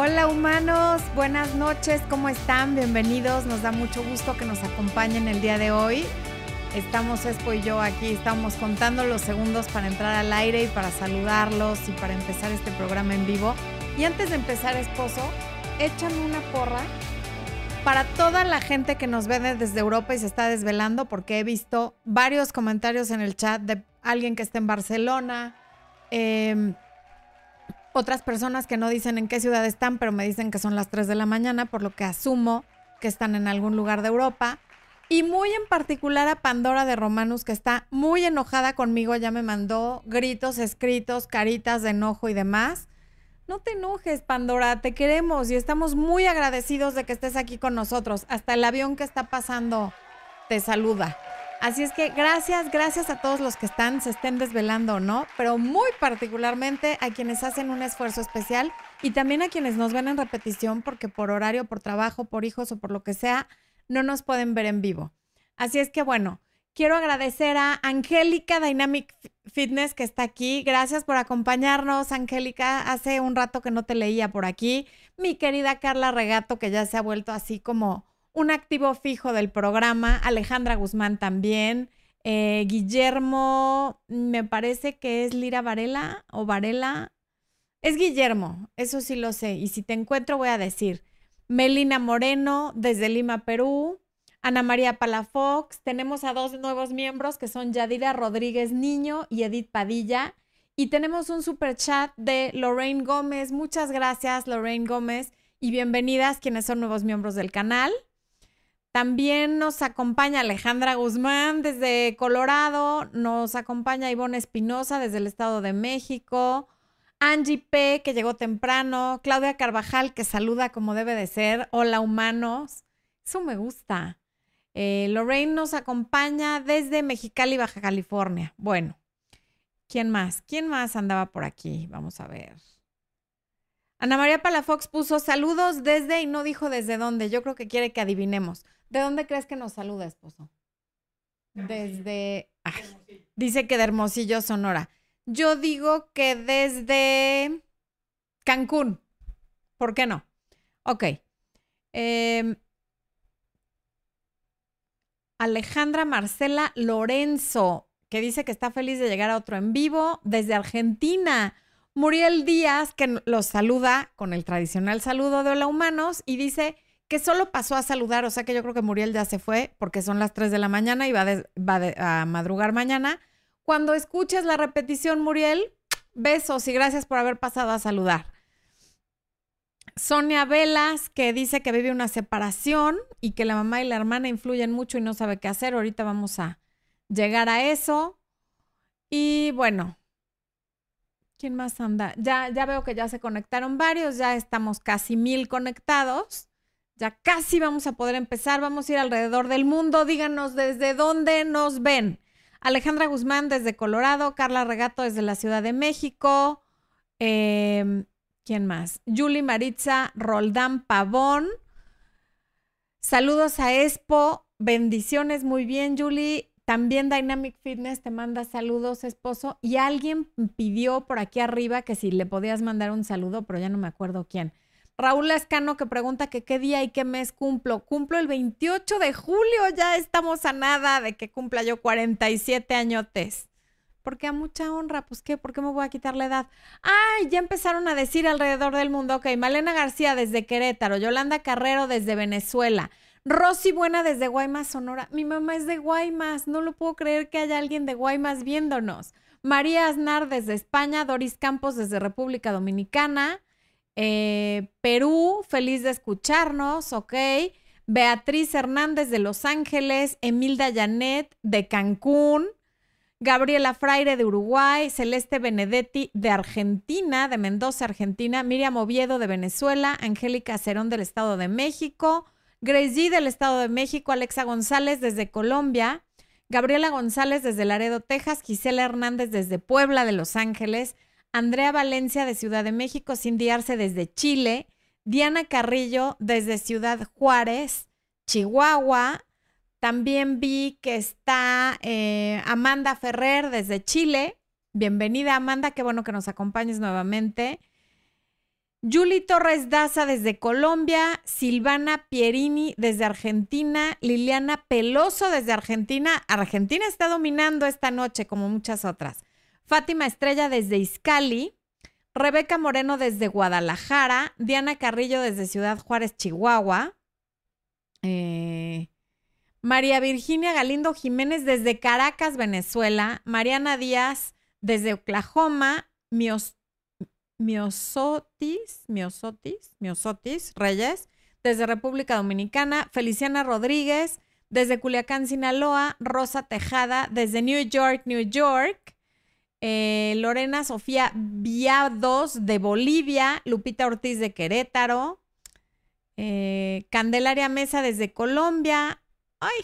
Hola humanos, buenas noches, ¿cómo están? Bienvenidos, nos da mucho gusto que nos acompañen el día de hoy. Estamos Espo y yo aquí, estamos contando los segundos para entrar al aire y para saludarlos y para empezar este programa en vivo. Y antes de empezar, esposo, échame una porra para toda la gente que nos ve desde Europa y se está desvelando, porque he visto varios comentarios en el chat de alguien que está en Barcelona, eh, otras personas que no dicen en qué ciudad están, pero me dicen que son las 3 de la mañana, por lo que asumo que están en algún lugar de Europa. Y muy en particular a Pandora de Romanus, que está muy enojada conmigo, ya me mandó gritos escritos, caritas de enojo y demás. No te enojes, Pandora, te queremos y estamos muy agradecidos de que estés aquí con nosotros. Hasta el avión que está pasando te saluda. Así es que gracias, gracias a todos los que están, se estén desvelando o no, pero muy particularmente a quienes hacen un esfuerzo especial y también a quienes nos ven en repetición porque por horario, por trabajo, por hijos o por lo que sea, no nos pueden ver en vivo. Así es que bueno, quiero agradecer a Angélica Dynamic Fitness que está aquí. Gracias por acompañarnos, Angélica. Hace un rato que no te leía por aquí. Mi querida Carla Regato, que ya se ha vuelto así como un activo fijo del programa, Alejandra Guzmán también, eh, Guillermo, me parece que es Lira Varela o Varela, es Guillermo, eso sí lo sé, y si te encuentro voy a decir, Melina Moreno desde Lima, Perú, Ana María Palafox, tenemos a dos nuevos miembros que son Yadira Rodríguez Niño y Edith Padilla. Y tenemos un super chat de Lorraine Gómez. Muchas gracias, Lorraine Gómez, y bienvenidas quienes son nuevos miembros del canal. También nos acompaña Alejandra Guzmán desde Colorado, nos acompaña Ivonne Espinosa desde el Estado de México, Angie P, que llegó temprano, Claudia Carvajal, que saluda como debe de ser, hola humanos, eso me gusta. Eh, Lorraine nos acompaña desde Mexicali, Baja California. Bueno, ¿quién más? ¿Quién más andaba por aquí? Vamos a ver. Ana María Palafox puso saludos desde y no dijo desde dónde. Yo creo que quiere que adivinemos. ¿De dónde crees que nos saluda, esposo? Desde. dice que de Hermosillo, Sonora. Yo digo que desde Cancún. ¿Por qué no? Ok. Em, Alejandra Marcela Lorenzo, que dice que está feliz de llegar a otro en vivo desde Argentina. Muriel Díaz, que los saluda con el tradicional saludo de Hola Humanos y dice que solo pasó a saludar, o sea que yo creo que Muriel ya se fue porque son las 3 de la mañana y va, a madrugar mañana. Cuando escuches la repetición, Muriel, besos y gracias por haber pasado a saludar. Sonia Velas, que dice que vive una separación y que la mamá y la hermana influyen mucho y no sabe qué hacer. Ahorita vamos a llegar a eso. Y bueno, ¿quién más anda? Ya, ya veo que ya se conectaron varios, ya estamos casi mil conectados. Ya casi vamos a poder empezar. Vamos a ir alrededor del mundo. Díganos desde dónde nos ven. Alejandra Guzmán desde Colorado, Carla Regato desde la Ciudad de México. Em, ¿Quién más? Julie Maritza Roldán Pavón. Saludos a Expo. Bendiciones, muy bien, Julie. También Dynamic Fitness te manda saludos, esposo. Y alguien pidió por aquí arriba que si le podías mandar un saludo, pero ya no me acuerdo quién. Raúl Escano que pregunta que qué día y qué mes cumplo. Cumplo el 28 de julio, ya estamos a nada de que cumpla yo 47 añotes. Porque a mucha honra, pues qué, ¿por qué me voy a quitar la edad? Ay, ya empezaron a decir alrededor del mundo, ok, Malena García desde Querétaro, Yolanda Carrero desde Venezuela, Rosy Buena desde Guaymas, Sonora. Mi mamá es de Guaymas, no lo puedo creer que haya alguien de Guaymas viéndonos. María Aznar desde España, Doris Campos desde República Dominicana, eh, Perú, feliz de escucharnos, ok. Beatriz Hernández de Los Ángeles, Emilda Janet de Cancún, Gabriela Fraire de Uruguay, Celeste Benedetti de Argentina, de Mendoza, Argentina, Miriam Oviedo de Venezuela, Angélica Cerón del Estado de México, Grace G del Estado de México, Alexa González desde Colombia, Gabriela González desde Laredo, Texas, Gisela Hernández desde Puebla de Los Ángeles, Andrea Valencia de Ciudad de México, Cindy Arce desde Chile, Diana Carrillo desde Ciudad Juárez, Chihuahua. También vi que está eh, Amanda Ferrer desde Chile. Bienvenida Amanda, qué bueno que nos acompañes nuevamente. Julie Torres Daza desde Colombia, Silvana Pierini desde Argentina, Liliana Peloso desde Argentina. Argentina está dominando esta noche como muchas otras. Fátima Estrella desde Izcali, Rebeca Moreno desde Guadalajara, Diana Carrillo desde Ciudad Juárez, Chihuahua, eh, María Virginia Galindo Jiménez desde Caracas, Venezuela, Mariana Díaz desde Oklahoma, Mios Miosotis, Miosotis, Miosotis Reyes, desde República Dominicana, Feliciana Rodríguez, desde Culiacán, Sinaloa, Rosa Tejada, desde New York, New York, eh, Lorena Sofía Viados de Bolivia, Lupita Ortiz de Querétaro, eh, Candelaria Mesa desde Colombia, ay,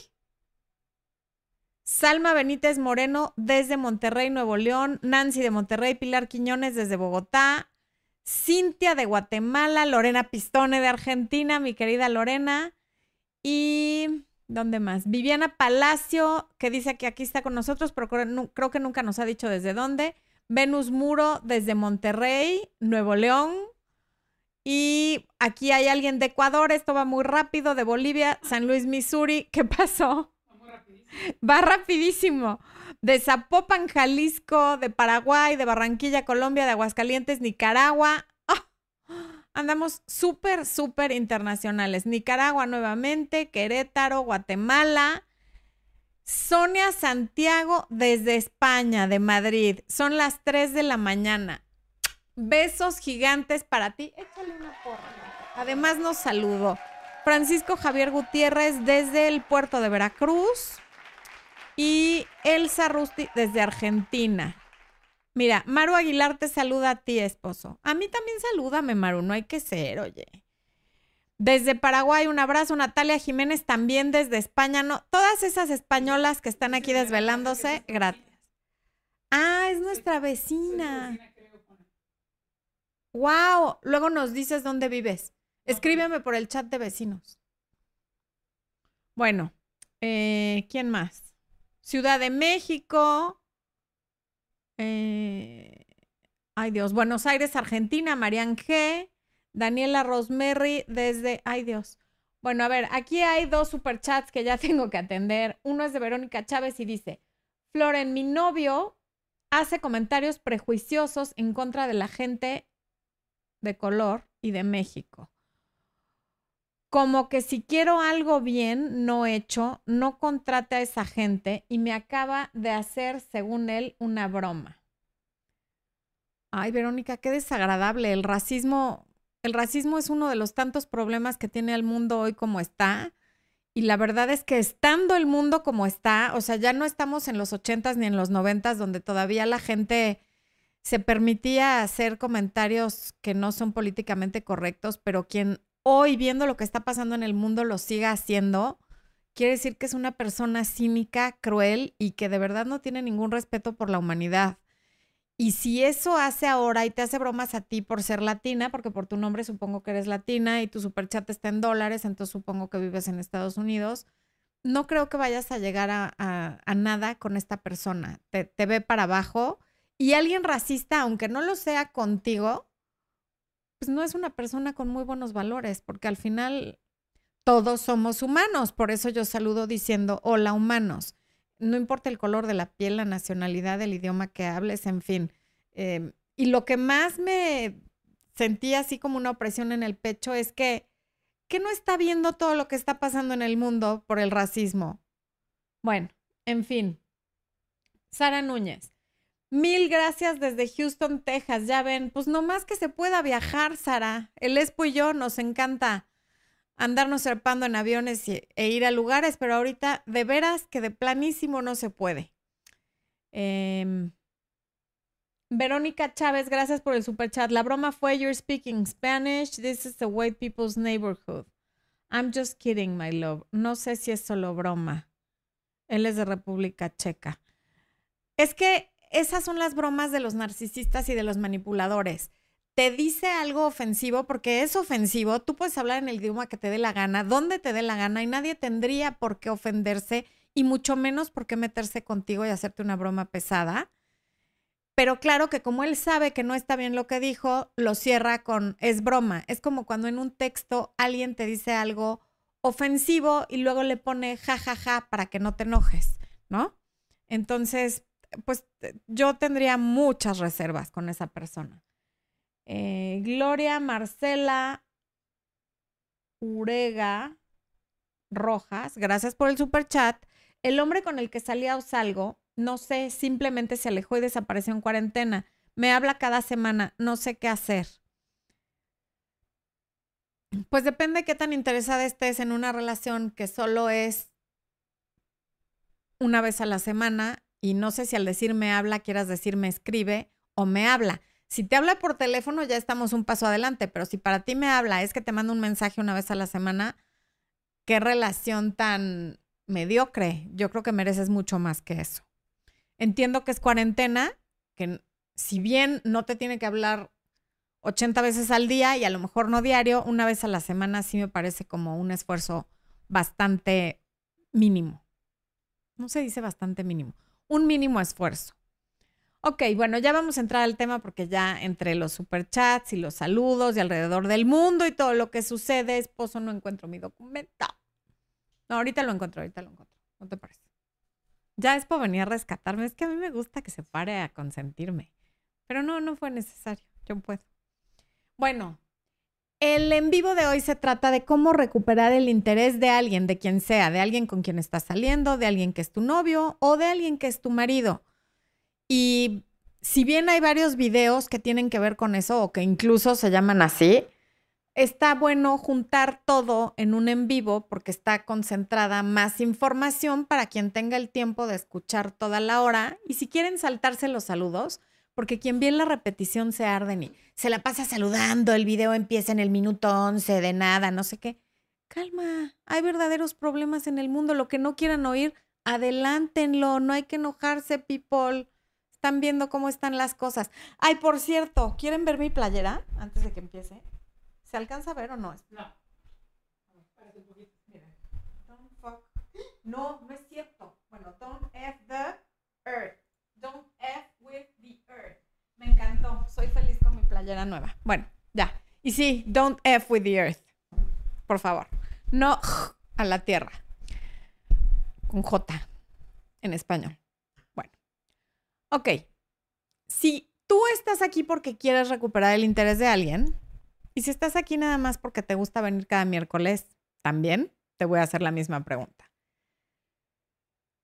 Salma Benítez Moreno desde Monterrey, Nuevo León. Nancy de Monterrey, Pilar Quiñones desde Bogotá. Cintia de Guatemala, Lorena Pistone de Argentina, mi querida Lorena. Y, ¿dónde más? Viviana Palacio, que dice que aquí está con nosotros, pero creo que nunca nos ha dicho desde dónde. Venus Muro desde Monterrey, Nuevo León. Y aquí hay alguien de Ecuador, esto va muy rápido, de Bolivia, San Luis, Missouri. ¿Qué pasó? Va rapidísimo. De Zapopan, Jalisco, de Paraguay, de Barranquilla, Colombia, de Aguascalientes, Nicaragua. Andamos súper, súper internacionales. Nicaragua nuevamente, Querétaro, Guatemala. Sonia Santiago desde España, de Madrid. Son las 3 de la mañana. Besos gigantes para ti. Échale una porra. Además nos saludo. Francisco Javier Gutiérrez desde el puerto de Veracruz. Y Elsa Rusti desde Argentina. Mira, Maru Aguilar te saluda a ti, esposo. A mí también salúdame, Maru, no hay que ser, oye. Desde Paraguay, un abrazo. Natalia Jiménez también desde España. No, todas esas españolas que están aquí desvelándose, gracias. Ah, es nuestra vecina. Wow, luego nos dices dónde vives. Escríbeme por el chat de vecinos. Bueno, eh, ¿quién más? Ciudad de México. Eh, ay Dios, Buenos Aires, Argentina, Marian G. Daniela Rosemary desde, ay Dios. Bueno, a ver, aquí hay dos superchats que ya tengo que atender. Uno es de Verónica Chávez y dice, Floren, mi novio hace comentarios prejuiciosos en contra de la gente de color y de México como que si quiero algo bien no hecho, no contrate a esa gente y me acaba de hacer, según él, una broma. Ay, Verónica, qué desagradable. El racismo, el racismo es uno de los tantos problemas que tiene el mundo hoy como está. Y la verdad es que estando el mundo como está, o sea, ya no estamos en los ochentas ni en los noventas donde todavía la gente se permitía hacer comentarios que no son políticamente correctos, pero quien hoy viendo lo que está pasando en el mundo lo siga haciendo, quiere decir que es una persona cínica, cruel y que de verdad no tiene ningún respeto por la humanidad. Y si eso hace ahora y te hace bromas a ti por ser latina, porque por tu nombre supongo que eres latina y tu superchat está en dólares, entonces supongo que vives en Estados Unidos, no creo que vayas a llegar a, nada con esta persona. Te, te ve para abajo y alguien racista, aunque no lo sea contigo, pues, no es una persona con muy buenos valores, porque al final todos somos humanos. Por eso yo saludo diciendo, hola humanos. No importa el color de la piel, la nacionalidad, el idioma que hables, en fin. Em, y lo que más me sentía así como una opresión en el pecho es que, que no está viendo todo lo que está pasando en el mundo por el racismo. Bueno, en fin. Sara Núñez. Mil gracias desde Houston, Texas. Ya ven, pues nomás que se pueda viajar, Sara. El Espo y yo nos encanta andarnos serpando en aviones e ir a lugares, pero ahorita de veras que de planísimo no se puede. Em, Verónica Chávez, gracias por el super chat. La broma fue You're speaking Spanish. This is the white people's neighborhood. I'm just kidding, my love. No sé si es solo broma. Él es de República Checa. Es que esas son las bromas de los narcisistas y de los manipuladores. Te dice algo ofensivo porque es ofensivo, tú puedes hablar en el idioma que te dé la gana, donde te dé la gana y nadie tendría por qué ofenderse y mucho menos por qué meterse contigo y hacerte una broma pesada. Pero claro que como él sabe que no está bien lo que dijo, lo cierra con es broma. Es como cuando en un texto alguien te dice algo ofensivo y luego le pone jajaja ja, ja, para que no te enojes, ¿no? Entonces, pues yo tendría muchas reservas con esa persona. Eh, Gloria Marcela Urega Rojas, gracias por el super chat. El hombre con el que salía o salgo no sé, simplemente se alejó y desapareció en cuarentena. Me habla cada semana, no sé qué hacer. Pues depende de qué tan interesada estés en una relación que solo es una vez a la semana y no sé si al decir me habla quieras decir me escribe o me habla. Si te habla por teléfono ya estamos un paso adelante, pero si para ti me habla es que te manda un mensaje una vez a la semana, qué relación tan mediocre. Yo creo que mereces mucho más que eso. Entiendo que es cuarentena, que si bien no te tiene que hablar 80 veces al día y a lo mejor no diario, una vez a la semana sí me parece como un esfuerzo bastante mínimo. No se dice bastante mínimo, un mínimo esfuerzo. Ok, bueno, ya vamos a entrar al tema porque ya entre los superchats y los saludos y alrededor del mundo y todo lo que sucede, esposo, no encuentro mi documento. No, ahorita lo encuentro, ahorita lo encuentro. ¿No te parece? Ya Expo venía a rescatarme. Es que a mí me gusta que se pare a consentirme. Pero no, no fue necesario. Yo puedo. Bueno, el en vivo de hoy se trata de cómo recuperar el interés de alguien, de quien sea, de alguien con quien estás saliendo, de alguien que es tu novio o de alguien que es tu marido. Y si bien hay varios videos que tienen que ver con eso o que incluso se llaman así, está bueno juntar todo en un en vivo porque está concentrada más información para quien tenga el tiempo de escuchar toda la hora. Y si quieren saltarse los saludos, porque quien ve la repetición se arden y se la pasa saludando, el video empieza en el minuto 11 de nada, no sé qué. Calma, hay verdaderos problemas en el mundo. Lo que no quieran oír, adelántenlo, no hay que enojarse, people. Están viendo cómo están las cosas. Ay, por cierto, ¿quieren ver mi playera antes de que empiece? ¿Se alcanza a ver o no? No. Don't fuck. No, no es cierto. Bueno, don't F the earth. Don't F with the earth. Me encantó. Soy feliz con mi playera nueva. Bueno, ya. Y sí, don't F with the earth. Por favor. No a la tierra. Con J en español. Bueno. Ok. Si tú estás aquí porque quieres recuperar el interés de alguien, y si estás aquí nada más porque te gusta venir cada miércoles, también te voy a hacer la misma pregunta.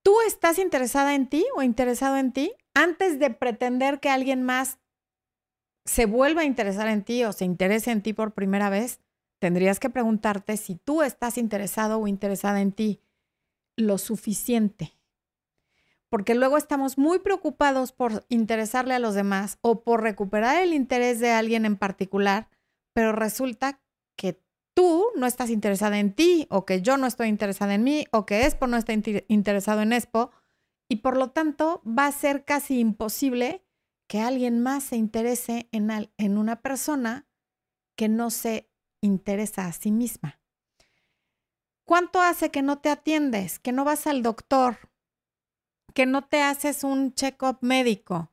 ¿Tú estás interesada en ti o interesado en ti antes de pretender que alguien más se vuelva a interesar en ti o se interese en ti por primera vez? Tendrías que preguntarte si tú estás interesado o interesada en ti lo suficiente. Porque luego estamos muy preocupados por interesarle a los demás o por recuperar el interés de alguien en particular pero resulta que tú no estás interesada en ti o que yo no estoy interesada en mí o que Expo no está interesado en Expo y por lo tanto va a ser casi imposible que alguien más se interese en, en una persona que no se interesa a sí misma. ¿Cuánto hace que no te atiendes, que no vas al doctor, que no te haces un check-up médico,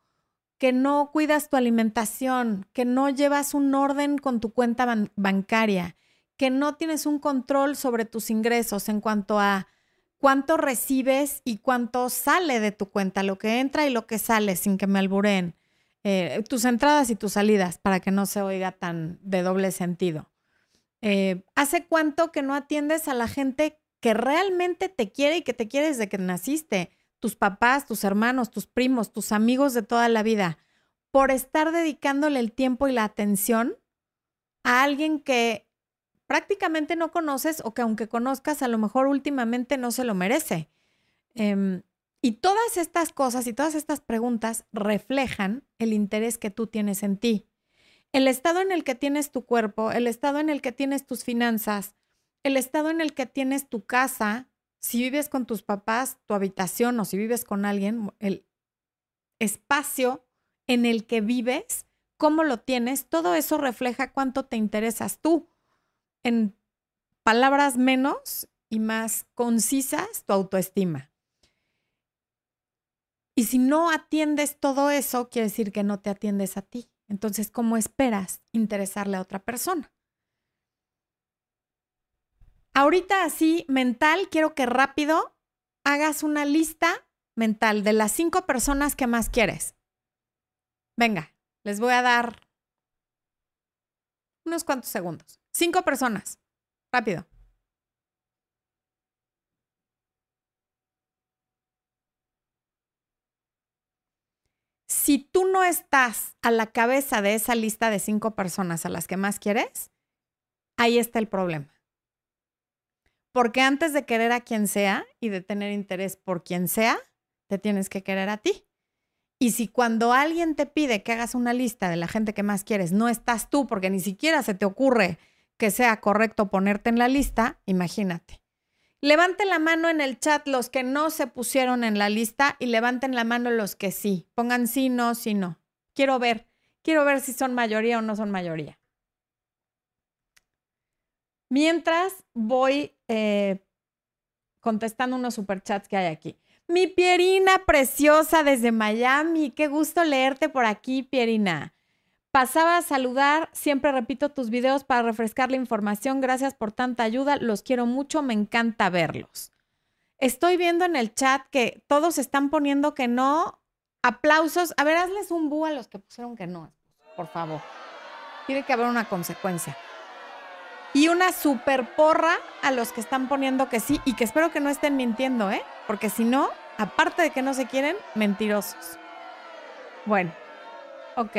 que no cuidas tu alimentación, que no llevas un orden con tu cuenta bancaria, que no tienes un control sobre tus ingresos en cuanto a cuánto recibes y cuánto sale de tu cuenta, lo que entra y lo que sale, sin que me alburen, eh, tus entradas y tus salidas, para que no se oiga tan de doble sentido. Eh, ¿Hace cuánto que no atiendes a la gente que realmente te quiere y que te quiere desde que naciste? tus papás, tus hermanos, tus primos, tus amigos de toda la vida, por estar dedicándole el tiempo y la atención a alguien que prácticamente no conoces o que aunque conozcas, a lo mejor últimamente no se lo merece. Em, y todas estas cosas y todas estas preguntas reflejan el interés que tú tienes en ti. El estado en el que tienes tu cuerpo, el estado en el que tienes tus finanzas, el estado en el que tienes tu casa, si vives con tus papás, tu habitación o si vives con alguien, el espacio en el que vives, cómo lo tienes, todo eso refleja cuánto te interesas tú. En palabras menos y más concisas, tu autoestima. Y si no atiendes todo eso, quiere decir que no te atiendes a ti. Entonces, ¿cómo esperas interesarle a otra persona? Ahorita así, mental, quiero que rápido hagas una lista mental de las cinco personas que más quieres. Venga, les voy a dar unos cuantos segundos. Cinco personas. Rápido. Si tú no estás a la cabeza de esa lista de cinco personas a las que más quieres, ahí está el problema. Porque antes de querer a quien sea y de tener interés por quien sea, te tienes que querer a ti. Y si cuando alguien te pide que hagas una lista de la gente que más quieres, no estás tú porque ni siquiera se te ocurre que sea correcto ponerte en la lista, imagínate. Levanten la mano en el chat los que no se pusieron en la lista y levanten la mano los que sí. Pongan sí, no, sí, no. Quiero ver, quiero ver si son mayoría o no son mayoría. Mientras voy eh, contestando unos superchats que hay aquí. Mi Pierina preciosa desde Miami. Qué gusto leerte por aquí, Pierina. Pasaba a saludar, siempre repito tus videos para refrescar la información. Gracias por tanta ayuda, los quiero mucho, me encanta verlos. Estoy viendo en el chat que todos están poniendo que no. Aplausos. A ver, hazles un bú a los que pusieron que no, por favor. Tiene que haber una consecuencia. Y una super porra a los que están poniendo que sí y que espero que no estén mintiendo, ¿eh? Porque si no, aparte de que no se quieren, mentirosos. Bueno, ok.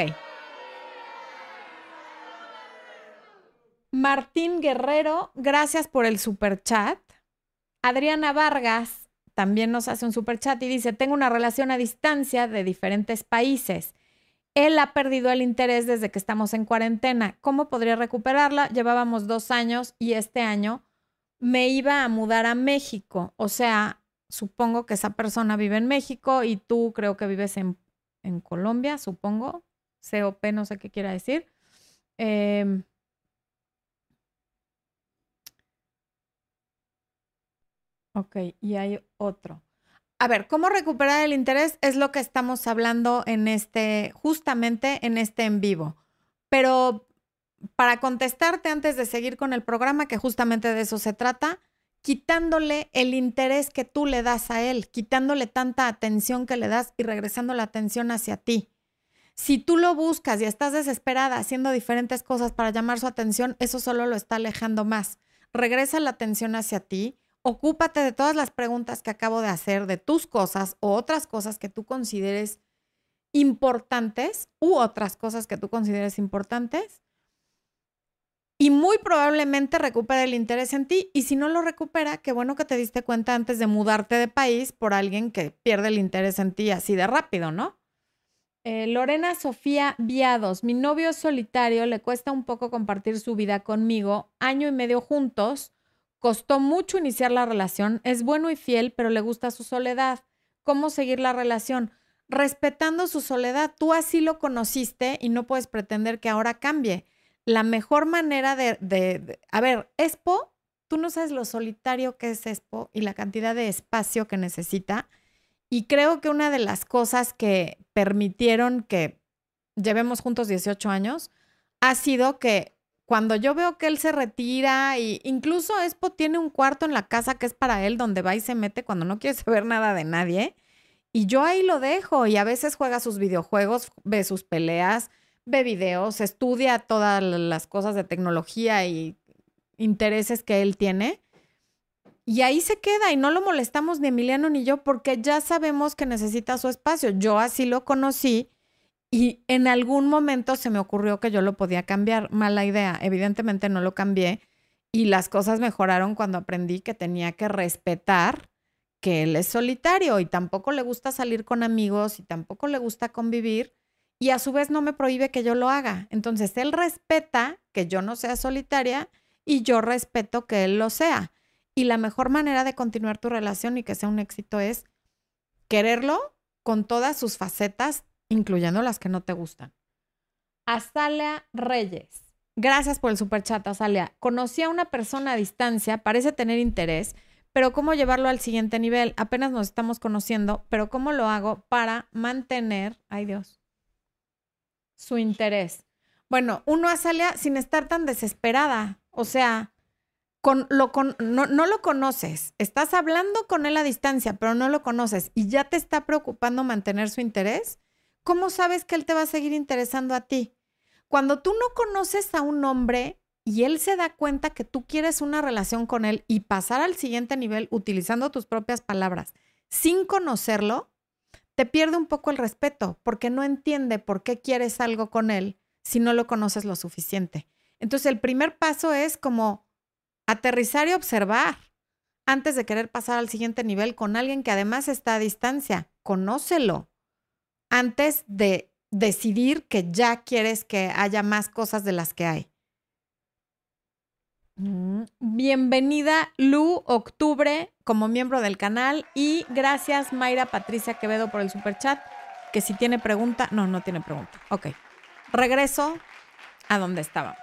Martín Guerrero, gracias por el super chat. Adriana Vargas también nos hace un super chat y dice, tengo una relación a distancia de diferentes países. Él ha perdido el interés desde que estamos en cuarentena. ¿Cómo podría recuperarla? Llevábamos dos años y este año me iba a mudar a México. O sea, supongo que esa persona vive en México y tú creo que vives en, en Colombia, supongo. COP, no sé qué quiera decir. Eh, Ok, y hay otro. A ver, ¿cómo recuperar el interés? Es lo que estamos hablando en este, justamente en este en vivo. Pero para contestarte antes de seguir con el programa, que justamente de eso se trata, quitándole el interés que tú le das a él, quitándole tanta atención que le das y regresando la atención hacia ti. Si tú lo buscas y estás desesperada haciendo diferentes cosas para llamar su atención, eso solo lo está alejando más. Regresa la atención hacia ti ocúpate de todas las preguntas que acabo de hacer, de tus cosas o otras cosas que tú consideres importantes u otras cosas que tú consideres importantes. Y muy probablemente recupere el interés en ti. Y si no lo recupera, qué bueno que te diste cuenta antes de mudarte de país por alguien que pierde el interés en ti así de rápido, ¿no? Eh, Lorena Sofía Viados, mi novio solitario, le cuesta un poco compartir su vida conmigo, año y medio juntos Costó mucho iniciar la relación, es bueno y fiel, pero le gusta su soledad. ¿Cómo seguir la relación? Respetando su soledad. Tú así lo conociste y no puedes pretender que ahora cambie. La mejor manera de, a ver, Expo, tú no sabes lo solitario que es Expo y la cantidad de espacio que necesita. Y creo que una de las cosas que permitieron que llevemos juntos 18 años ha sido que cuando yo veo que él se retira y incluso Expo tiene un cuarto en la casa que es para él donde va y se mete cuando no quiere saber nada de nadie y yo ahí lo dejo y a veces juega sus videojuegos, ve sus peleas, ve videos, estudia todas las cosas de tecnología y intereses que él tiene. Y ahí se queda y no lo molestamos ni Emiliano ni yo porque ya sabemos que necesita su espacio. Yo así lo conocí y en algún momento se me ocurrió que yo lo podía cambiar. Mala idea. Evidentemente no lo cambié. Y las cosas mejoraron cuando aprendí que tenía que respetar que él es solitario y tampoco le gusta salir con amigos y tampoco le gusta convivir. Y a su vez no me prohíbe que yo lo haga. Entonces él respeta que yo no sea solitaria y yo respeto que él lo sea. Y la mejor manera de continuar tu relación y que sea un éxito es quererlo con todas sus facetas incluyendo las que no te gustan. Azalia Reyes. Gracias por el super chat, Azalia. Conocí a una persona a distancia, parece tener interés, pero ¿cómo llevarlo al siguiente nivel? Apenas nos estamos conociendo, pero ¿cómo lo hago para mantener, ay Dios, su interés? Bueno, uno Azalia sin estar tan desesperada, o sea, con, lo, con, no, no lo conoces, estás hablando con él a distancia, pero no lo conoces y ya te está preocupando mantener su interés, ¿cómo sabes que él te va a seguir interesando a ti? Cuando tú no conoces a un hombre y él se da cuenta que tú quieres una relación con él y pasar al siguiente nivel utilizando tus propias palabras sin conocerlo, te pierde un poco el respeto porque no entiende por qué quieres algo con él si no lo conoces lo suficiente. Entonces el primer paso es como aterrizar y observar antes de querer pasar al siguiente nivel con alguien que además está a distancia. Conócelo antes de decidir que ya quieres que haya más cosas de las que hay. Mm, bienvenida Lu Octubre como miembro del canal y gracias Mayra Patricia Quevedo por el super chat. Que si tiene pregunta, no, no tiene pregunta. Ok, regreso a donde estábamos.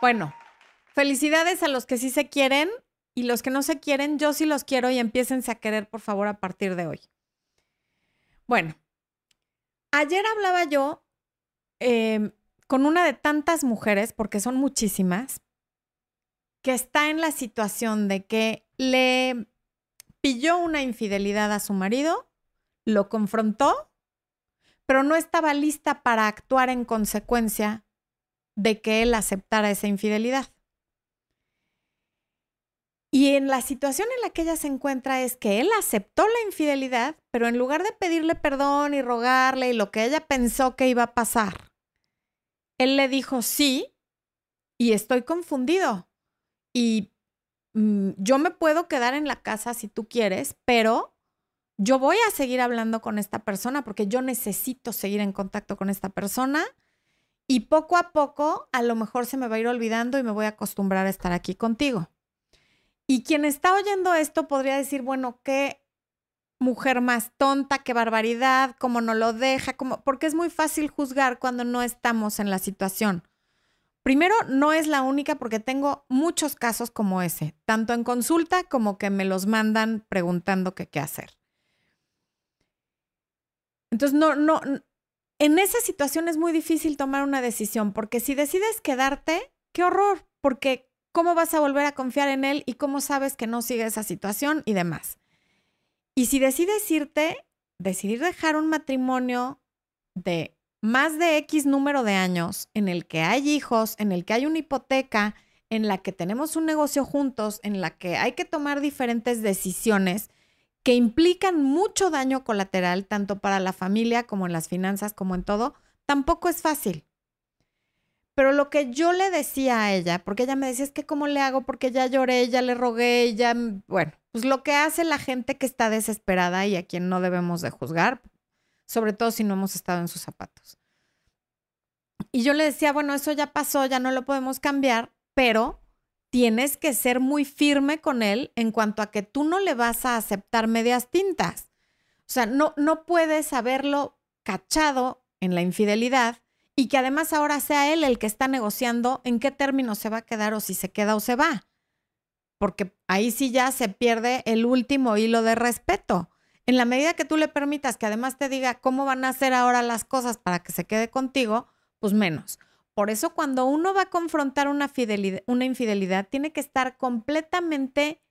Bueno, felicidades a los que sí se quieren y los que no se quieren, yo sí los quiero y empiécense a querer por favor a partir de hoy. Bueno, ayer hablaba yo em, con una de tantas mujeres, porque son muchísimas, que está en la situación de que le pilló una infidelidad a su marido, lo confrontó, pero no estaba lista para actuar en consecuencia de que él aceptara esa infidelidad. Y en la situación en la que ella se encuentra es que él aceptó la infidelidad, pero en lugar de pedirle perdón y rogarle y lo que ella pensó que iba a pasar, él le dijo sí y estoy confundido y mm, yo me puedo quedar en la casa si tú quieres, pero yo voy a seguir hablando con esta persona porque yo necesito seguir en contacto con esta persona y poco a poco a lo mejor se me va a ir olvidando y me voy a acostumbrar a estar aquí contigo. Y quien está oyendo esto podría decir, bueno, qué mujer más tonta, qué barbaridad, cómo no lo deja, como, porque es muy fácil juzgar cuando no estamos en la situación. Primero, no es la única porque tengo muchos casos como ese, tanto en consulta como que me los mandan preguntando qué hacer. Entonces, no, no, en esa situación es muy difícil tomar una decisión porque si decides quedarte, qué horror, porque ¿cómo vas a volver a confiar en él y cómo sabes que no sigue esa situación y demás? Y si decides irte, decidir dejar un matrimonio de más de X número de años en el que hay hijos, en el que hay una hipoteca, en la que tenemos un negocio juntos, en la que hay que tomar diferentes decisiones que implican mucho daño colateral, tanto para la familia como en las finanzas, como en todo, tampoco es fácil. Pero lo que yo le decía a ella, porque ella me decía, es que cómo le hago, porque ya lloré, ya le rogué, ya, bueno, pues lo que hace la gente que está desesperada y a quien no debemos de juzgar, sobre todo si no hemos estado en sus zapatos. Y yo le decía, bueno, eso ya pasó, ya no lo podemos cambiar, pero tienes que ser muy firme con él en cuanto a que tú no le vas a aceptar medias tintas. O sea, no, no puedes haberlo cachado en la infidelidad y que además ahora sea él el que está negociando en qué términos se va a quedar o si se queda o se va. Porque ahí sí ya se pierde el último hilo de respeto en la medida que tú le permitas que además te diga cómo van a hacer ahora las cosas para que se quede contigo, pues menos. Por eso cuando uno va a confrontar una, fidelidad, una infidelidad, tiene que estar completamente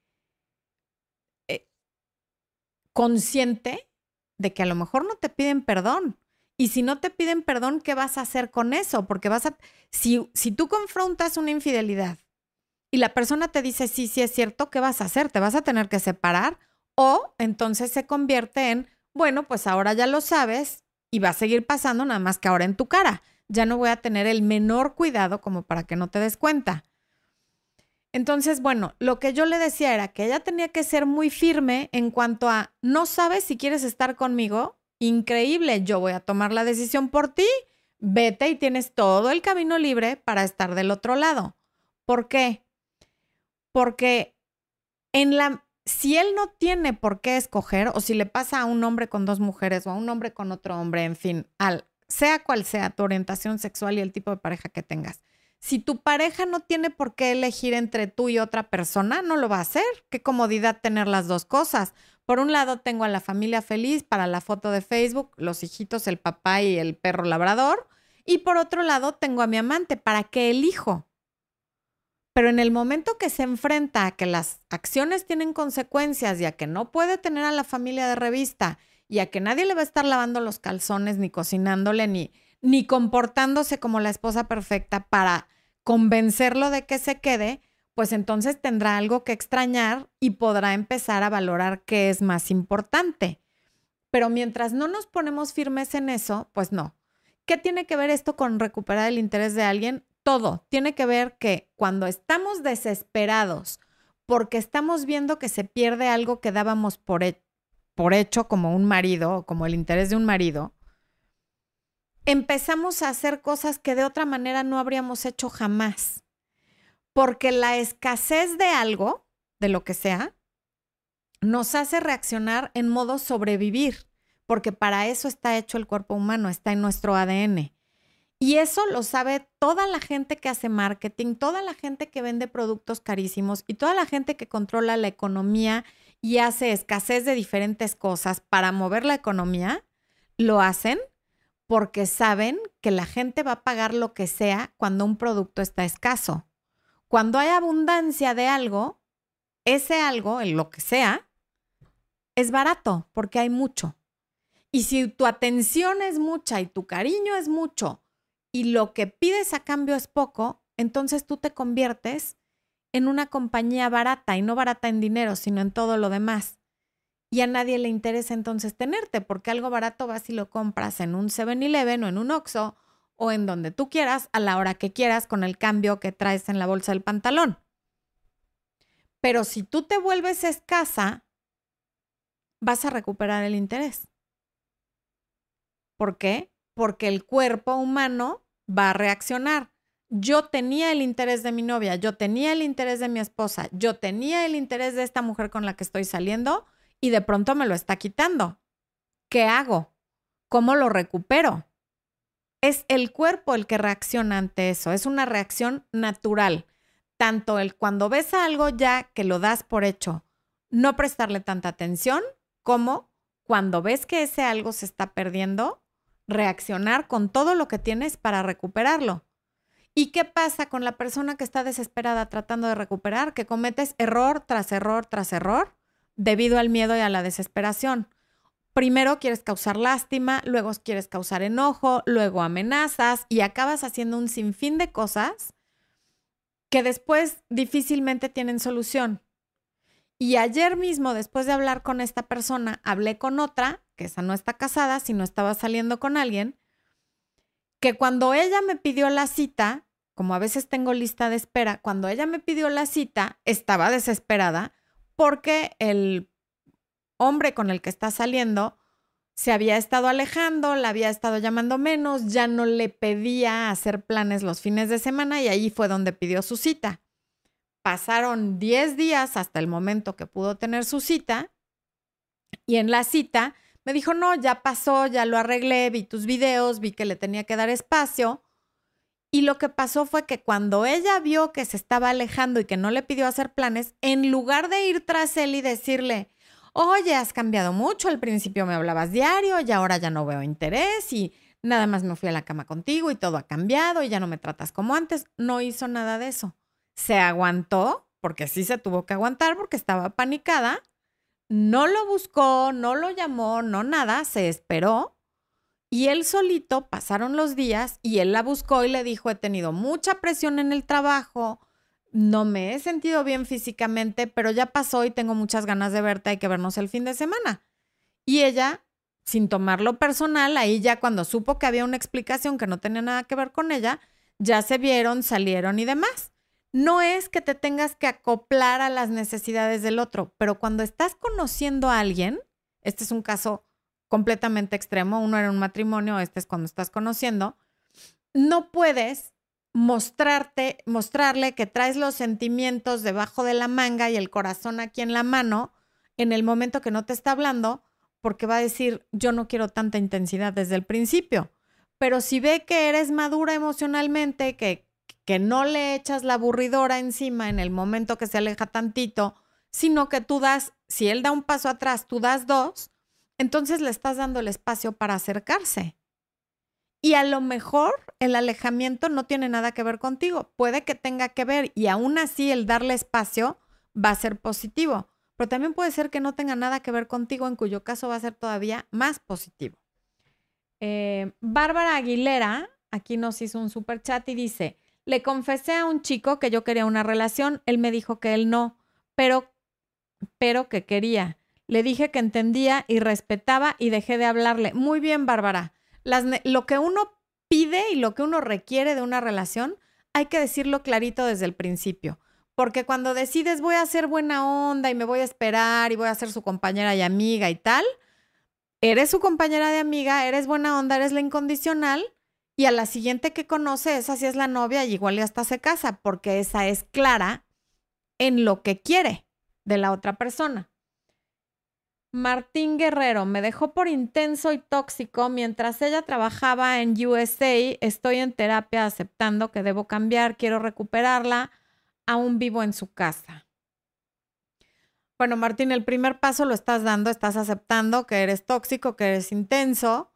eh, consciente de que a lo mejor no te piden perdón. Y si no te piden perdón, ¿qué vas a hacer con eso? Porque vas a, si, si tú confrontas una infidelidad y la persona te dice, sí, sí es cierto, ¿qué vas a hacer? ¿Te vas a tener que separar? O entonces se convierte en, bueno, pues ahora ya lo sabes y va a seguir pasando nada más que ahora en tu cara. Ya no voy a tener el menor cuidado como para que no te des cuenta. Entonces, bueno, lo que yo le decía era que ella tenía que ser muy firme en cuanto a, no sabes si quieres estar conmigo, increíble, yo voy a tomar la decisión por ti, vete y tienes todo el camino libre para estar del otro lado. ¿Por qué? Porque en la si él no tiene por qué escoger, o si le pasa a un hombre con dos mujeres o a un hombre con otro hombre, en fin, al, sea cual sea tu orientación sexual y el tipo de pareja que tengas, Si tu pareja no tiene por qué elegir entre tú y otra persona, no lo va a hacer. Qué comodidad tener las dos cosas. Por un lado tengo a la familia feliz para la foto de Facebook, los hijitos, el papá y el perro labrador. Y por otro lado tengo a mi amante para que elijo. Pero en el momento que se enfrenta a que las acciones tienen consecuencias y a que no puede tener a la familia de revista y a que nadie le va a estar lavando los calzones, ni cocinándole, ni, ni comportándose como la esposa perfecta para convencerlo de que se quede, pues entonces tendrá algo que extrañar y podrá empezar a valorar qué es más importante. Pero mientras no nos ponemos firmes en eso, pues no. ¿Qué tiene que ver esto con recuperar el interés de alguien? Todo. Tiene que ver que cuando estamos desesperados porque estamos viendo que se pierde algo que dábamos por, por hecho como un marido o como el interés de un marido, empezamos a hacer cosas que de otra manera no habríamos hecho jamás. Porque la escasez de algo, de lo que sea, nos hace reaccionar en modo sobrevivir, porque para eso está hecho el cuerpo humano, está en nuestro ADN. Y eso lo sabe toda la gente que hace marketing, toda la gente que vende productos carísimos y toda la gente que controla la economía y hace escasez de diferentes cosas para mover la economía, lo hacen porque saben que la gente va a pagar lo que sea cuando un producto está escaso. Cuando hay abundancia de algo, ese algo, en lo que sea, es barato porque hay mucho. Y si tu atención es mucha y tu cariño es mucho y lo que pides a cambio es poco, entonces tú te conviertes en una compañía barata y no barata en dinero, sino en todo lo demás. Y a nadie le interesa entonces tenerte, porque algo barato vas y lo compras en un 7-Eleven o en un Oxxo o en donde tú quieras, a la hora que quieras, con el cambio que traes en la bolsa del pantalón. Pero si tú te vuelves escasa, vas a recuperar el interés. ¿Por qué? Porque el cuerpo humano va a reaccionar yo tenía el interés de mi novia, yo tenía el interés de mi esposa, yo tenía el interés de esta mujer con la que estoy saliendo y de pronto me lo está quitando. ¿Qué hago? ¿Cómo lo recupero? Es el cuerpo el que reacciona ante eso, es una reacción natural. Tanto el cuando ves algo ya que lo das por hecho, no prestarle tanta atención, como cuando ves que ese algo se está perdiendo, reaccionar con todo lo que tienes para recuperarlo. ¿Y qué pasa con la persona que está desesperada tratando de recuperar? Que cometes error tras error tras error debido al miedo y a la desesperación. Primero quieres causar lástima, luego quieres causar enojo, luego amenazas y acabas haciendo un sinfín de cosas que después difícilmente tienen solución. Y ayer mismo, después de hablar con esta persona, hablé con otra, que esa no está casada, sino estaba saliendo con alguien, que cuando ella me pidió la cita, como a veces tengo lista de espera, cuando ella me pidió la cita, estaba desesperada porque el hombre con el que está saliendo se había estado alejando, la había estado llamando menos, ya no le pedía hacer planes los fines de semana y ahí fue donde pidió su cita. Pasaron 10 días hasta el momento que pudo tener su cita y en la cita me dijo, no, ya pasó, ya lo arreglé, vi tus videos, vi que le tenía que dar espacio. Y lo que pasó fue que cuando ella vio que se estaba alejando y que no le pidió hacer planes, en lugar de ir tras él y decirle, oye, has cambiado mucho, al principio me hablabas diario y ahora ya no veo interés y nada más me fui a la cama contigo y todo ha cambiado y ya no me tratas como antes, no hizo nada de eso. Se aguantó, porque sí se tuvo que aguantar porque estaba panicada no lo buscó, no lo llamó, no nada, se esperó. Y él solito pasaron los días y él la buscó y le dijo, he tenido mucha presión en el trabajo, no me he sentido bien físicamente, pero ya pasó y tengo muchas ganas de verte, hay que vernos el fin de semana. Y ella, sin tomarlo personal, ahí ya cuando supo que había una explicación que no tenía nada que ver con ella, ya se vieron, salieron y demás no es que te tengas que acoplar a las necesidades del otro, pero cuando estás conociendo a alguien, este es un caso completamente extremo, uno era un matrimonio, este es cuando estás conociendo, no puedes mostrarte, mostrarle que traes los sentimientos debajo de la manga y el corazón aquí en la mano en el momento que no te está hablando, porque va a decir, yo no quiero tanta intensidad desde el principio. Pero si ve que eres madura emocionalmente, que que no le echas la aburridora encima en el momento que se aleja tantito, sino que tú das, si él da un paso atrás, tú das dos, entonces le estás dando el espacio para acercarse. Y a lo mejor el alejamiento no tiene nada que ver contigo, puede que tenga que ver y aún así el darle espacio va a ser positivo, pero también puede ser que no tenga nada que ver contigo, en cuyo caso va a ser todavía más positivo. Eh, Bárbara Aguilera aquí nos hizo un super chat y dice, le confesé a un chico que yo quería una relación, él me dijo que él no, pero, pero que quería. Le dije que entendía y respetaba y dejé de hablarle. Muy bien, Bárbara. lo que uno pide y lo que uno requiere de una relación, hay que decirlo clarito desde el principio. Porque cuando decides voy a ser buena onda y me voy a esperar y voy a ser su compañera y amiga y tal, eres su compañera de amiga, eres buena onda, eres la incondicional, y a la siguiente que conoce, esa sí es la novia y igual ya hasta se casa, porque esa es clara en lo que quiere de la otra persona. Martín Guerrero me dejó por intenso y tóxico mientras ella trabajaba en USA. Estoy en terapia aceptando que debo cambiar, quiero recuperarla. Aún vivo en su casa. Bueno, Martín, el primer paso lo estás dando, estás aceptando que eres tóxico, que eres intenso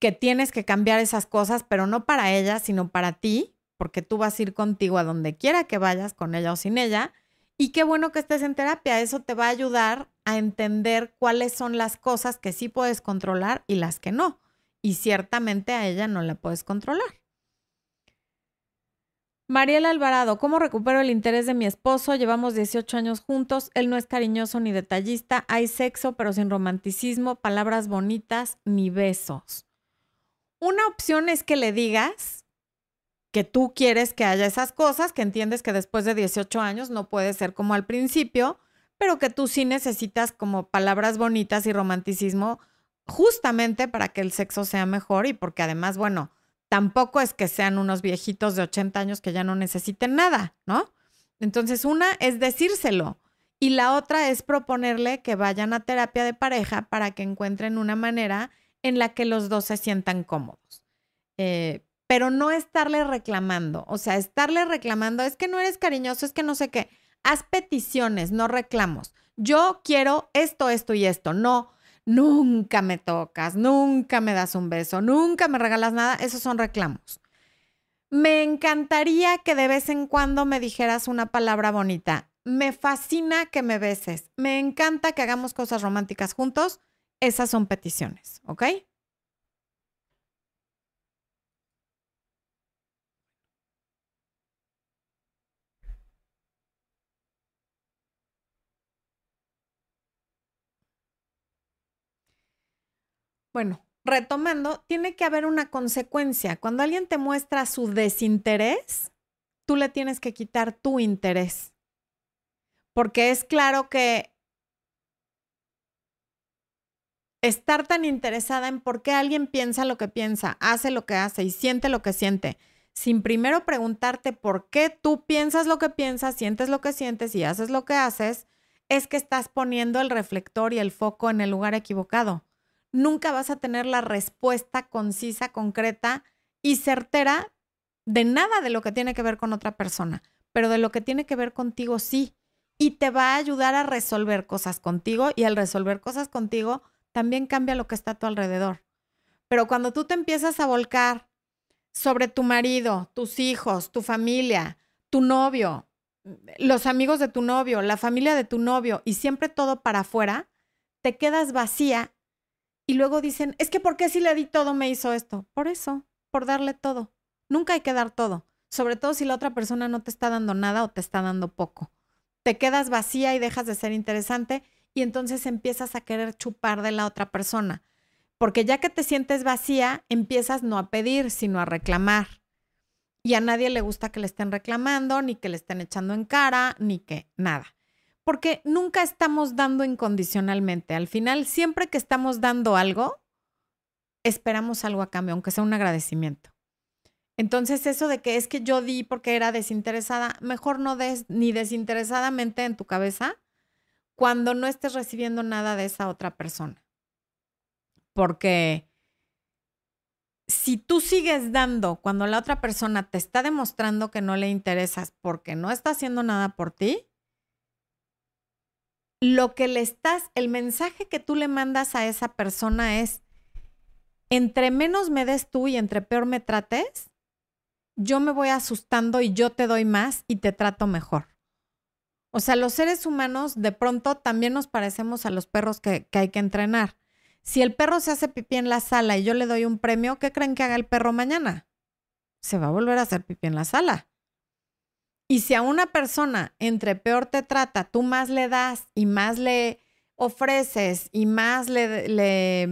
que tienes que cambiar esas cosas, pero no para ella, sino para ti, porque tú vas a ir contigo a donde quiera que vayas, con ella o sin ella. Y qué bueno que estés en terapia, eso te va a ayudar a entender cuáles son las cosas que sí puedes controlar y las que no. Y ciertamente a ella no la puedes controlar. Mariela Alvarado, ¿cómo recupero el interés de mi esposo? Llevamos 18 años juntos, él no es cariñoso ni detallista, hay sexo pero sin romanticismo, palabras bonitas ni besos. Una opción es que le digas que tú quieres que haya esas cosas, que entiendes que después de 18 años no puede ser como al principio, pero que tú sí necesitas como palabras bonitas y romanticismo justamente para que el sexo sea mejor y porque además, bueno, tampoco es que sean unos viejitos de 80 años que ya no necesiten nada, ¿no? Entonces, una es decírselo y la otra es proponerle que vayan a terapia de pareja para que encuentren una manera en la que los dos se sientan cómodos. Eh, pero no estarle reclamando, o sea, estarle reclamando, es que no eres cariñoso, es que no sé qué. Haz peticiones, no reclamos. Yo quiero esto, esto y esto. No, nunca me tocas, nunca me das un beso, nunca me regalas nada. Esos son reclamos. Me encantaría que de vez en cuando me dijeras una palabra bonita. Me fascina que me beses. Me encanta que hagamos cosas románticas juntos. Esas son peticiones, ¿ok? Bueno, retomando, tiene que haber una consecuencia. Cuando alguien te muestra su desinterés, tú le tienes que quitar tu interés. Porque es claro que estar tan interesada en por qué alguien piensa lo que piensa, hace lo que hace y siente lo que siente, sin primero preguntarte por qué tú piensas lo que piensas, sientes lo que sientes y haces lo que haces, es que estás poniendo el reflector y el foco en el lugar equivocado. Nunca vas a tener la respuesta concisa, concreta y certera de nada de lo que tiene que ver con otra persona, pero de lo que tiene que ver contigo sí. Y te va a ayudar a resolver cosas contigo y al resolver cosas contigo también cambia lo que está a tu alrededor. Pero cuando tú te empiezas a volcar sobre tu marido, tus hijos, tu familia, tu novio, los amigos de tu novio, la familia de tu novio y siempre todo para afuera, te quedas vacía y luego dicen, es que ¿por qué si le di todo me hizo esto? Por eso, por darle todo. Nunca hay que dar todo, sobre todo si la otra persona no te está dando nada o te está dando poco. Te quedas vacía y dejas de ser interesante y entonces empiezas a querer chupar de la otra persona. Porque ya que te sientes vacía, empiezas no a pedir, sino a reclamar. Y a nadie le gusta que le estén reclamando, ni que le estén echando en cara, ni que nada. Porque nunca estamos dando incondicionalmente. Al final, siempre que estamos dando algo, esperamos algo a cambio, aunque sea un agradecimiento. Entonces, eso de que es que yo di porque era desinteresada, mejor no des ni desinteresadamente en tu cabeza, cuando no estés recibiendo nada de esa otra persona. Porque si tú sigues dando cuando la otra persona te está demostrando que no le interesas porque no está haciendo nada por ti, lo que le estás, el mensaje que tú le mandas a esa persona es, entre menos me des tú y entre peor me trates, yo me voy asustando y yo te doy más y te trato mejor. O sea, los seres humanos de pronto también nos parecemos a los perros que, hay que entrenar. Si el perro se hace pipí en la sala y yo le doy un premio, ¿qué creen que haga el perro mañana? Se va a volver a hacer pipí en la sala. Y si a una persona entre peor te trata, tú más le das y más le ofreces y más le, le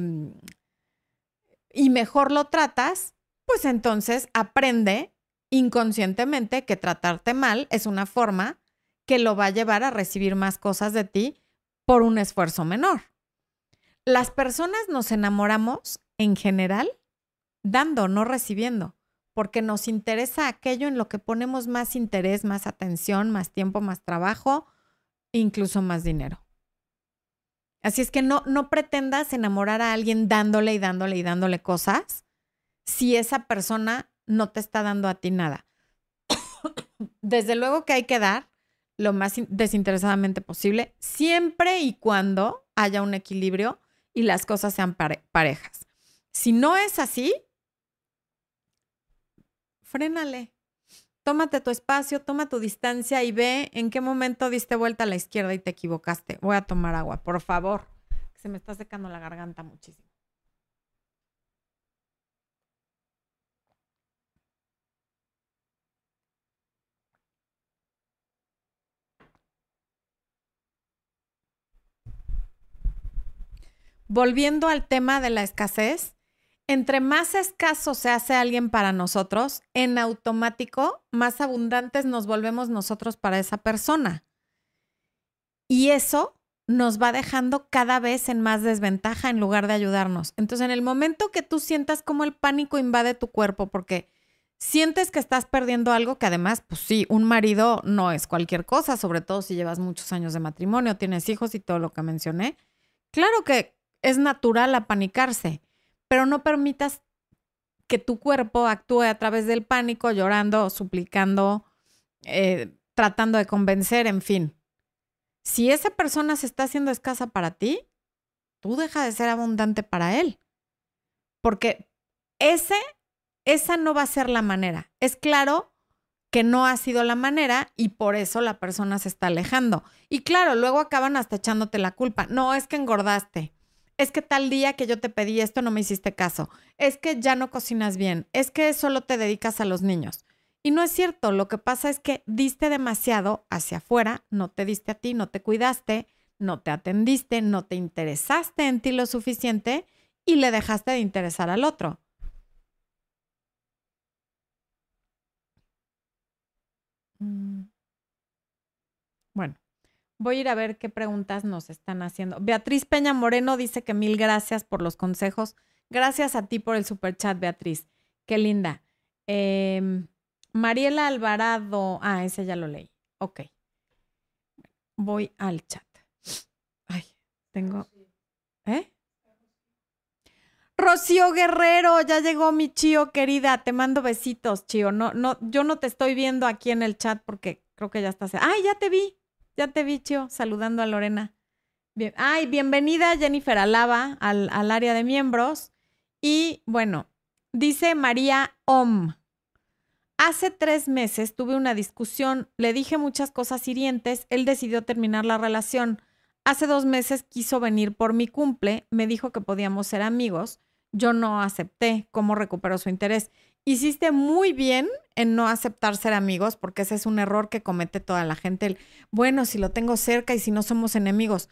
y mejor lo tratas, pues entonces aprende inconscientemente que tratarte mal es una forma que lo va a llevar a recibir más cosas de ti por un esfuerzo menor. Las personas nos enamoramos en general dando, no recibiendo, porque nos interesa aquello en lo que ponemos más interés, más atención, más tiempo, más trabajo, incluso más dinero. Así es que no, no pretendas enamorar a alguien dándole y dándole y dándole cosas si esa persona no te está dando a ti nada. Desde luego que hay que dar lo más desinteresadamente posible, siempre y cuando haya un equilibrio y las cosas sean parejas. Si no es así, frénale. Tómate tu espacio, toma tu distancia y ve en qué momento diste vuelta a la izquierda y te equivocaste. Voy a tomar agua, por favor. Se me está secando la garganta muchísimo. volviendo al tema de la escasez, entre más escaso se hace alguien para nosotros, en automático, más abundantes nos volvemos nosotros para esa persona. Y eso nos va dejando cada vez en más desventaja en lugar de ayudarnos. Entonces, en el momento que tú sientas como el pánico invade tu cuerpo, porque sientes que estás perdiendo algo que además, pues sí, un marido no es cualquier cosa, sobre todo si llevas muchos años de matrimonio, tienes hijos y todo lo que mencioné. Claro que es natural apanicarse, pero no permitas que tu cuerpo actúe a través del pánico, llorando, suplicando, eh, tratando de convencer, en fin. Si esa persona se está haciendo escasa para ti, tú deja de ser abundante para él. Porque ese, esa no va a ser la manera. Es claro que no ha sido la manera y por eso la persona se está alejando. Y claro, luego acaban hasta echándote la culpa. No, es que engordaste es que tal día que yo te pedí esto no me hiciste caso, es que ya no cocinas bien, es que solo te dedicas a los niños. Y no es cierto, lo que pasa es que diste demasiado hacia afuera, no te diste a ti, no te cuidaste, no te atendiste, no te interesaste en ti lo suficiente y le dejaste de interesar al otro. Mm. Bueno, Voy a ir a ver qué preguntas nos están haciendo. Beatriz Peña Moreno dice que mil gracias por los consejos. Gracias a ti por el super chat, Beatriz. Qué linda. Em, Mariela Alvarado. Ah, ese ya lo leí. Ok. Voy al chat. Ay, tengo. ¿Eh? Rocío Guerrero, ya llegó mi chío querida. Te mando besitos, chío. No, no, yo no te estoy viendo aquí en el chat porque creo que ya estás. Ay, ya te vi. Ya te vi, Chio, saludando a Lorena. Ay, bienvenida Jennifer Alaba al, al área de miembros. Y bueno, dice María Om. Hace tres meses tuve una discusión, le dije muchas cosas hirientes, él decidió terminar la relación. Hace dos meses quiso venir por mi cumple, me dijo que podíamos ser amigos. Yo no acepté cómo recuperó su interés hiciste muy bien en no aceptar ser amigos, porque ese es un error que comete toda la gente. bueno, si lo tengo cerca y si no somos enemigos.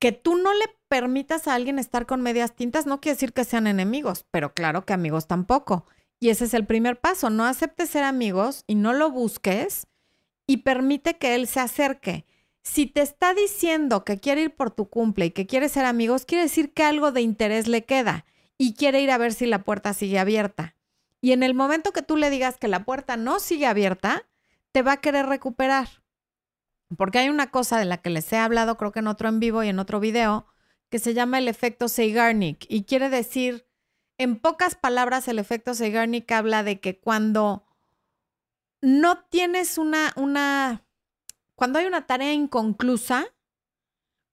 Que tú no le permitas a alguien estar con medias tintas no quiere decir que sean enemigos, pero claro que amigos tampoco. Y ese es el primer paso, no aceptes ser amigos y no lo busques y permite que él se acerque. Si te está diciendo que quiere ir por tu cumple y que quiere ser amigos, quiere decir que algo de interés le queda y quiere ir a ver si la puerta sigue abierta. Y en el momento que tú le digas que la puerta no sigue abierta, te va a querer recuperar. Porque hay una cosa de la que les he hablado, creo que en otro en vivo y en otro video, que se llama el efecto Zeigarnik y quiere decir En pocas palabras, el efecto Zeigarnik habla de que cuando no tienes una, una, cuando hay una tarea inconclusa,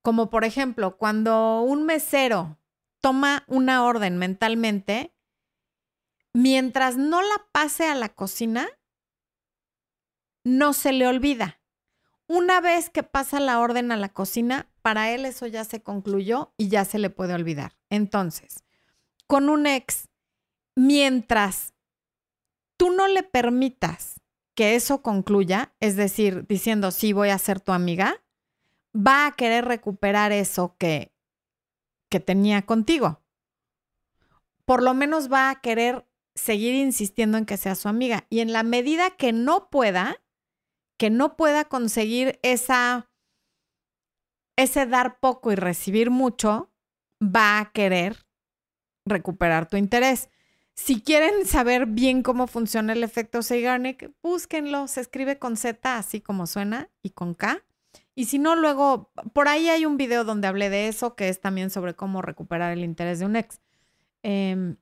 como por ejemplo, cuando un mesero toma una orden mentalmente, mientras no la pase a la cocina, no se le olvida. Una vez que pasa la orden a la cocina, para él eso ya se concluyó y ya se le puede olvidar. Entonces, con un ex, mientras tú no le permitas que eso concluya, es decir, diciendo sí voy a ser tu amiga, va a querer recuperar eso que, que tenía contigo. Por lo menos va a querer seguir insistiendo en que sea su amiga. Y en la medida que no pueda, que no pueda conseguir esa, ese dar poco y recibir mucho, va a querer recuperar tu interés. Si quieren saber bien cómo funciona el efecto Zeigarnik, búsquenlo. Se escribe con Z, así como suena, y con K. Y si no, luego, por ahí hay un video donde hablé de eso, que es también sobre cómo recuperar el interés de un ex. Eh,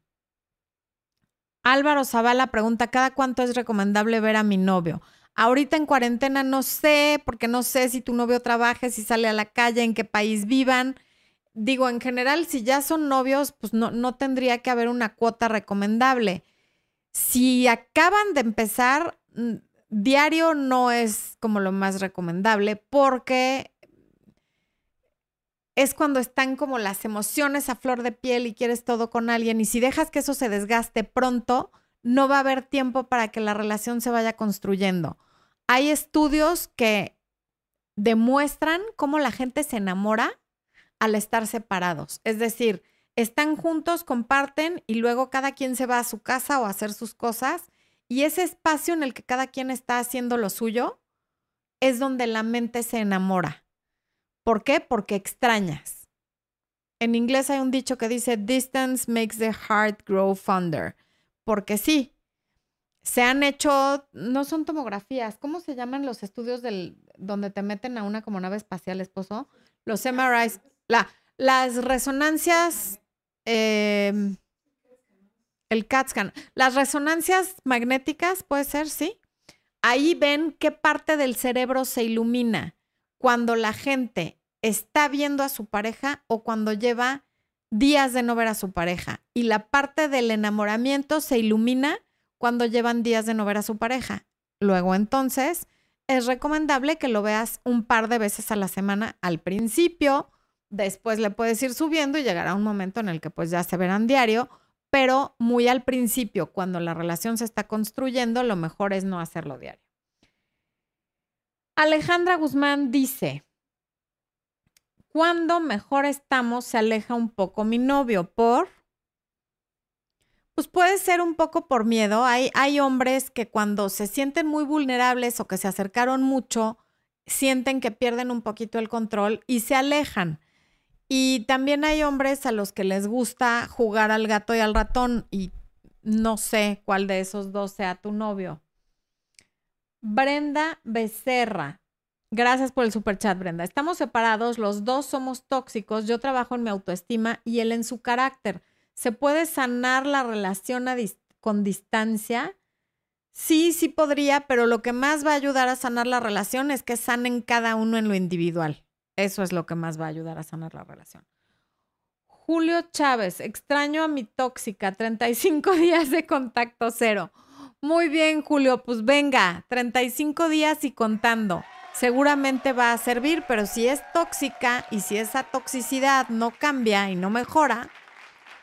Álvaro Zavala pregunta, ¿cada cuánto es recomendable ver a mi novio? Ahorita en cuarentena no sé, porque no sé si tu novio trabaja, si sale a la calle, en qué país vivan. Digo, en general, si ya son novios, pues no, no tendría que haber una cuota recomendable. Si acaban de empezar, mm, diario no es como lo más recomendable porque es cuando están como las emociones a flor de piel y quieres todo con alguien y si dejas que eso se desgaste pronto, no va a haber tiempo para que la relación se vaya construyendo. Hay estudios que demuestran cómo la gente se enamora al estar separados. Es decir, están juntos, comparten y luego cada quien se va a su casa o a hacer sus cosas y ese espacio en el que cada quien está haciendo lo suyo es donde la mente se enamora. ¿Por qué? Porque extrañas. En inglés hay un dicho que dice, distance makes the heart grow fonder. Porque sí, se han hecho, no son tomografías, ¿cómo se llaman los estudios del, donde te meten a una como nave espacial, esposo? Los MRIs, la, las resonancias, em, el CAT scan, las resonancias magnéticas, puede ser, sí. Ahí ven qué parte del cerebro se ilumina cuando la gente está viendo a su pareja o cuando lleva días de no ver a su pareja. Y la parte del enamoramiento se ilumina cuando llevan días de no ver a su pareja. Luego entonces es recomendable que lo veas un par de veces a la semana al principio, después le puedes ir subiendo y llegará un momento en el que pues ya se verán diario, pero muy al principio, cuando la relación se está construyendo, lo mejor es no hacerlo diario. Alejandra Guzmán dice, cuando mejor estamos se aleja un poco mi novio por... Pues puede ser un poco por miedo. Hay, hay hombres que cuando se sienten muy vulnerables o que se acercaron mucho, sienten que pierden un poquito el control y se alejan. Y también hay hombres a los que les gusta jugar al gato y al ratón y no sé cuál de esos dos sea tu novio. Brenda Becerra. Gracias por el super chat, Brenda. Estamos separados, los dos somos tóxicos, yo trabajo en mi autoestima y él en su carácter. ¿Se puede sanar la relación con distancia? Sí, sí podría, pero lo que más va a ayudar a sanar la relación es que sanen cada uno en lo individual. Eso es lo que más va a ayudar a sanar la relación. Julio Chávez, extraño a mi tóxica, 35 días de contacto cero. Muy bien, Julio, pues venga, 35 días y contando. Seguramente va a servir, pero si es tóxica y si esa toxicidad no cambia y no mejora,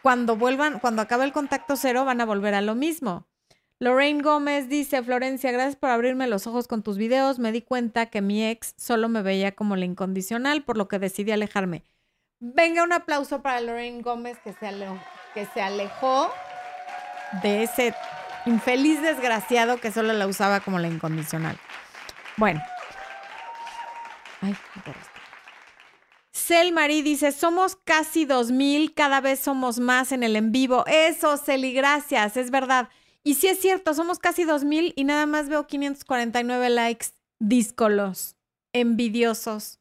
cuando vuelvan, cuando acabe el contacto cero, van a volver a lo mismo. Lorraine Gómez dice, Florencia, gracias por abrirme los ojos con tus videos. Me di cuenta que mi ex solo me veía como la incondicional, por lo que decidí alejarme. Venga, un aplauso para Lorraine Gómez que se, que se alejó de ese infeliz desgraciado que solo la usaba como la incondicional. Bueno. Ay, Cel Marie dice, somos casi 2000, cada vez somos más en el en vivo. Eso, Celi, gracias, es verdad. Y sí es cierto, somos casi 2000 y nada más veo 549 likes díscolos, envidiosos.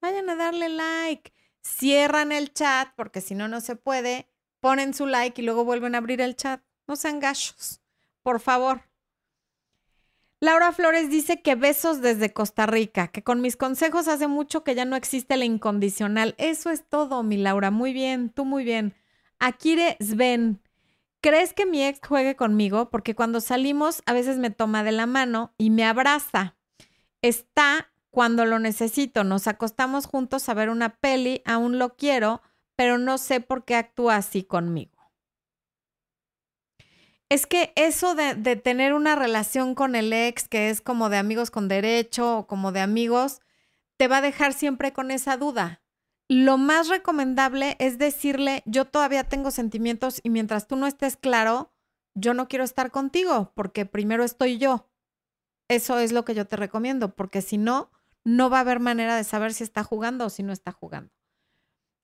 Vayan a darle like, cierran el chat porque si no, no se puede ponen su like y luego vuelven a abrir el chat. No sean gachos, por favor. Laura Flores dice que besos desde Costa Rica, que con mis consejos hace mucho que ya no existe la incondicional. Eso es todo, mi Laura. Muy bien, tú muy bien. Akire Sven, ¿crees que mi ex juegue conmigo? Porque cuando salimos a veces me toma de la mano y me abraza. Está cuando lo necesito. Nos acostamos juntos a ver una peli, aún lo quiero, pero no sé por qué actúa así conmigo es que eso de, tener una relación con el ex, que es como de amigos con derecho o como de amigos, te va a dejar siempre con esa duda. Lo más recomendable es decirle, yo todavía tengo sentimientos y mientras tú no estés claro, yo no quiero estar contigo porque primero estoy yo. Eso es lo que yo te recomiendo, porque si no, no va a haber manera de saber si está jugando o si no está jugando.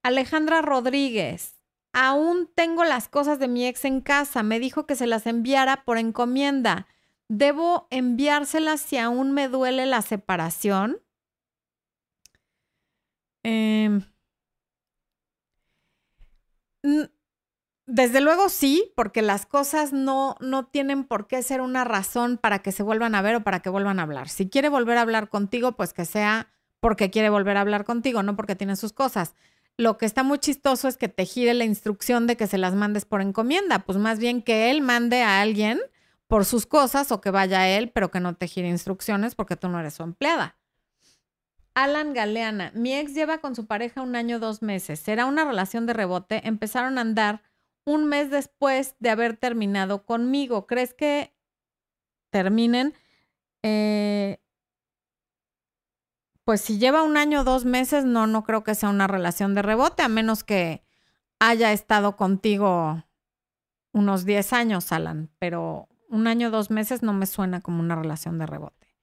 Alejandra Rodríguez, Aún tengo las cosas de mi ex en casa. Me dijo que se las enviara por encomienda. ¿Debo enviárselas si aún me duele la separación? Em, desde luego sí, porque las cosas no, no tienen por qué ser una razón para que se vuelvan a ver o para que vuelvan a hablar. Si quiere volver a hablar contigo, pues que sea porque quiere volver a hablar contigo, no porque tiene sus cosas lo que está muy chistoso es que te gire la instrucción de que se las mandes por encomienda, pues más bien que él mande a alguien por sus cosas o que vaya él, pero que no te gire instrucciones porque tú no eres su empleada. Alan Galeana, mi ex lleva con su pareja un año, dos meses. Será una relación de rebote. Empezaron a andar un mes después de haber terminado conmigo. ¿Crees que terminen? Eh, pues si lleva un año o dos meses, no, no creo que sea una relación de rebote, a menos que haya estado contigo unos 10 años, Alan, pero un año o dos meses no me suena como una relación de rebote.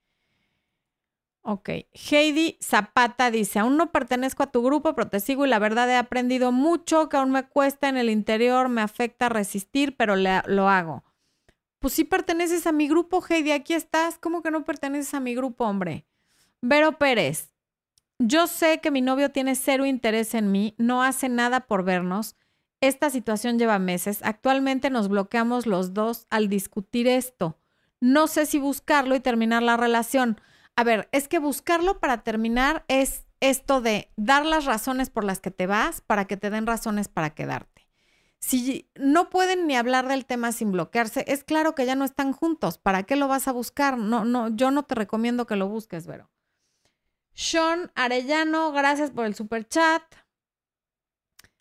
Ok, Heidi Zapata dice, aún no pertenezco a tu grupo, pero te sigo y la verdad he aprendido mucho que aún me cuesta en el interior, me afecta resistir, pero lo hago. Pues sí perteneces a mi grupo, Heidi, aquí estás. ¿Cómo que no perteneces a mi grupo, hombre? Vero Pérez, yo sé que mi novio tiene cero interés en mí, no hace nada por vernos. Esta situación lleva meses. Actualmente nos bloqueamos los dos al discutir esto. No sé si buscarlo y terminar la relación. A ver, es que buscarlo para terminar es esto de dar las razones por las que te vas para que te den razones para quedarte. Si no pueden ni hablar del tema sin bloquearse, es claro que ya no están juntos. ¿Para qué lo vas a buscar? No, no, yo no te recomiendo que lo busques, Vero. Sean Arellano, gracias por el super chat.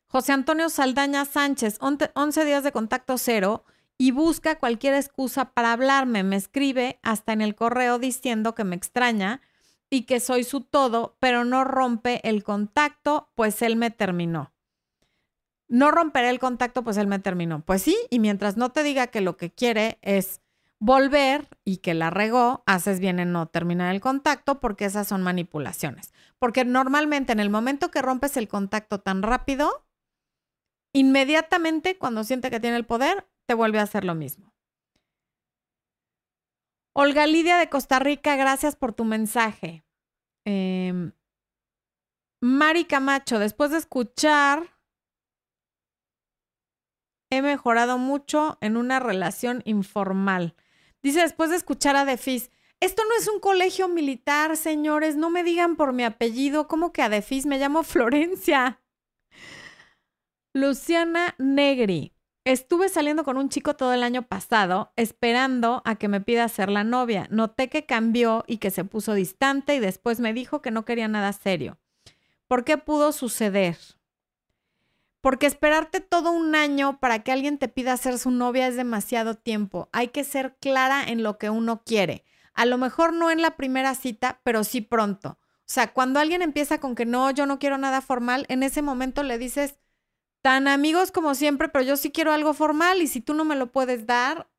José Antonio Saldaña Sánchez, 11 días de contacto cero y busca cualquier excusa para hablarme. Me escribe hasta en el correo diciendo que me extraña y que soy su todo, pero no rompe el contacto, pues él me terminó. No romperé el contacto, pues él me terminó. Pues sí, y mientras no te diga que lo que quiere es volver y que la regó, haces bien en no terminar el contacto porque esas son manipulaciones. Porque normalmente en el momento que rompes el contacto tan rápido, inmediatamente cuando siente que tiene el poder, te vuelve a hacer lo mismo. Olga Lidia de Costa Rica, gracias por tu mensaje. Em, Mari Camacho, después de escuchar, he mejorado mucho en una relación informal. Dice después de escuchar a Defis, esto no es un colegio militar, señores, no me digan por mi apellido, ¿cómo que a Defis me llamo Florencia? Luciana Negri. Estuve saliendo con un chico todo el año pasado, esperando a que me pida ser la novia. Noté que cambió y que se puso distante y después me dijo que no quería nada serio. ¿Por qué pudo suceder? Porque esperarte todo un año para que alguien te pida ser su novia es demasiado tiempo. Hay que ser clara en lo que uno quiere. A lo mejor no en la primera cita, pero sí pronto. O sea, cuando alguien empieza con que no, yo no quiero nada formal, en ese momento le dices, tan amigos como siempre, pero yo sí quiero algo formal y si tú no me lo puedes dar,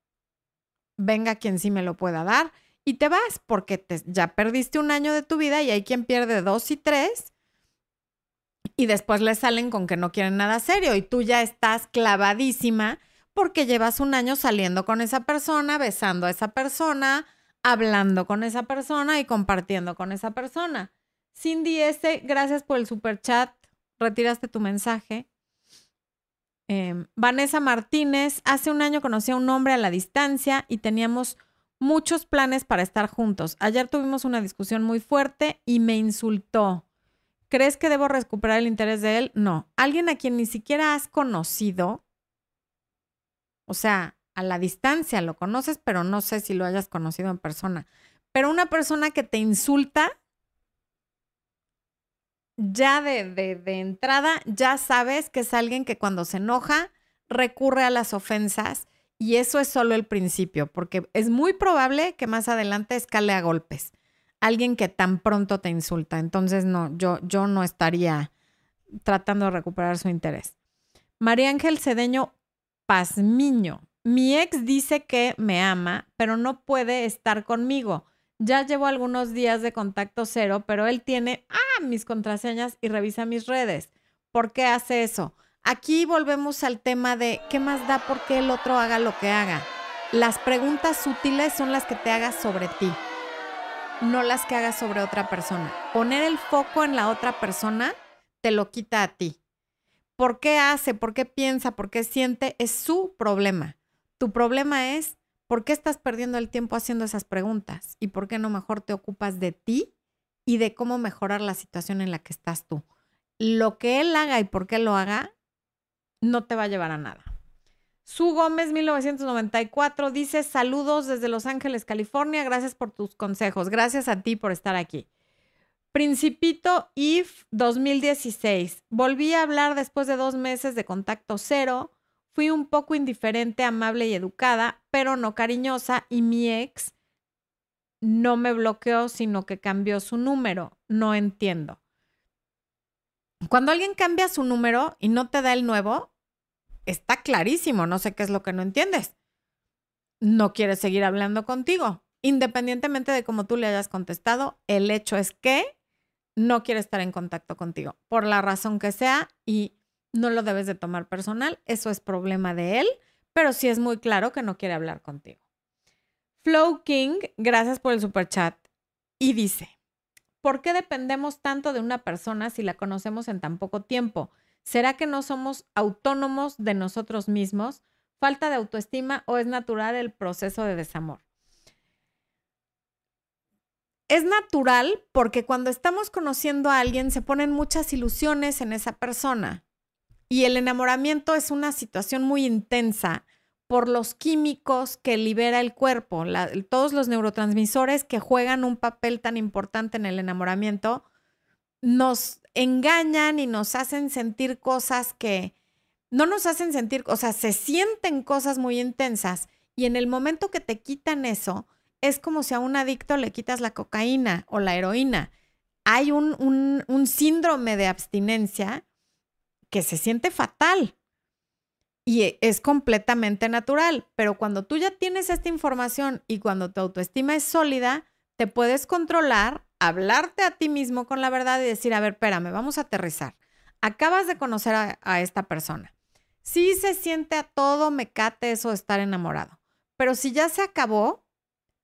venga quien sí me lo pueda dar y te vas porque ya perdiste un año de tu vida y hay quien pierde dos y tres y después le salen con que no quieren nada serio y tú ya estás clavadísima porque llevas un año saliendo con esa persona, besando a esa persona, hablando con esa persona y compartiendo con esa persona. Cindy S., gracias por el super chat. Retiraste tu mensaje. Em, Vanessa Martínez, hace un año conocí a un hombre a la distancia y teníamos muchos planes para estar juntos. Ayer tuvimos una discusión muy fuerte y me insultó. ¿Crees que debo recuperar el interés de él? No. Alguien a quien ni siquiera has conocido, o sea, a la distancia lo conoces, pero no sé si lo hayas conocido en persona. Pero una persona que te insulta, ya de, de, entrada, ya sabes que es alguien que cuando se enoja recurre a las ofensas y eso es solo el principio, porque es muy probable que más adelante escale a golpes. Alguien que tan pronto te insulta. Entonces, no, yo, yo no estaría tratando de recuperar su interés. María Ángel Cedeño Pazmiño. Mi ex dice que me ama, pero no puede estar conmigo. Ya llevo algunos días de contacto cero, pero él tiene ah, mis contraseñas y revisa mis redes. ¿Por qué hace eso? Aquí volvemos al tema de qué más da por qué el otro haga lo que haga. Las preguntas útiles son las que te hagas sobre ti, no las que hagas sobre otra persona. Poner el foco en la otra persona te lo quita a ti. ¿Por qué hace? ¿Por qué piensa? ¿Por qué siente? Es su problema. Tu problema es por qué estás perdiendo el tiempo haciendo esas preguntas y por qué no mejor te ocupas de ti y de cómo mejorar la situación en la que estás tú. Lo que él haga y por qué lo haga no te va a llevar a nada. Su Gómez 1994 dice saludos desde Los Ángeles, California. Gracias por tus consejos. Gracias a ti por estar aquí. Principito IF 2016. Volví a hablar después de dos meses de contacto cero. Fui un poco indiferente, amable y educada, pero no cariñosa y mi ex no me bloqueó, sino que cambió su número. No entiendo. Cuando alguien cambia su número y no te da el nuevo, está clarísimo, no sé qué es lo que no entiendes. No quiere seguir hablando contigo. Independientemente de cómo tú le hayas contestado, el hecho es que no quiere estar en contacto contigo, por la razón que sea, y no lo debes de tomar personal, eso es problema de él, pero sí es muy claro que no quiere hablar contigo. Flow King, gracias por el super chat, y dice, ¿por qué dependemos tanto de una persona si la conocemos en tan poco tiempo? ¿Será que no somos autónomos de nosotros mismos? ¿Falta de autoestima o es natural el proceso de desamor? Es natural porque cuando estamos conociendo a alguien se ponen muchas ilusiones en esa persona y el enamoramiento es una situación muy intensa por los químicos que libera el cuerpo, todos los neurotransmisores que juegan un papel tan importante en el enamoramiento nos engañan y nos hacen sentir cosas que no nos hacen sentir, o sea, se sienten cosas muy intensas y en el momento que te quitan eso, es como si a un adicto le quitas la cocaína o la heroína. Hay un, un, un síndrome de abstinencia que se siente fatal y es completamente natural, pero cuando tú ya tienes esta información y cuando tu autoestima es sólida, te puedes controlar hablarte a ti mismo con la verdad y decir, a ver, espérame, vamos a aterrizar. Acabas de conocer a, esta persona. Sí se siente a todo mecate eso de estar enamorado, pero si ya se acabó,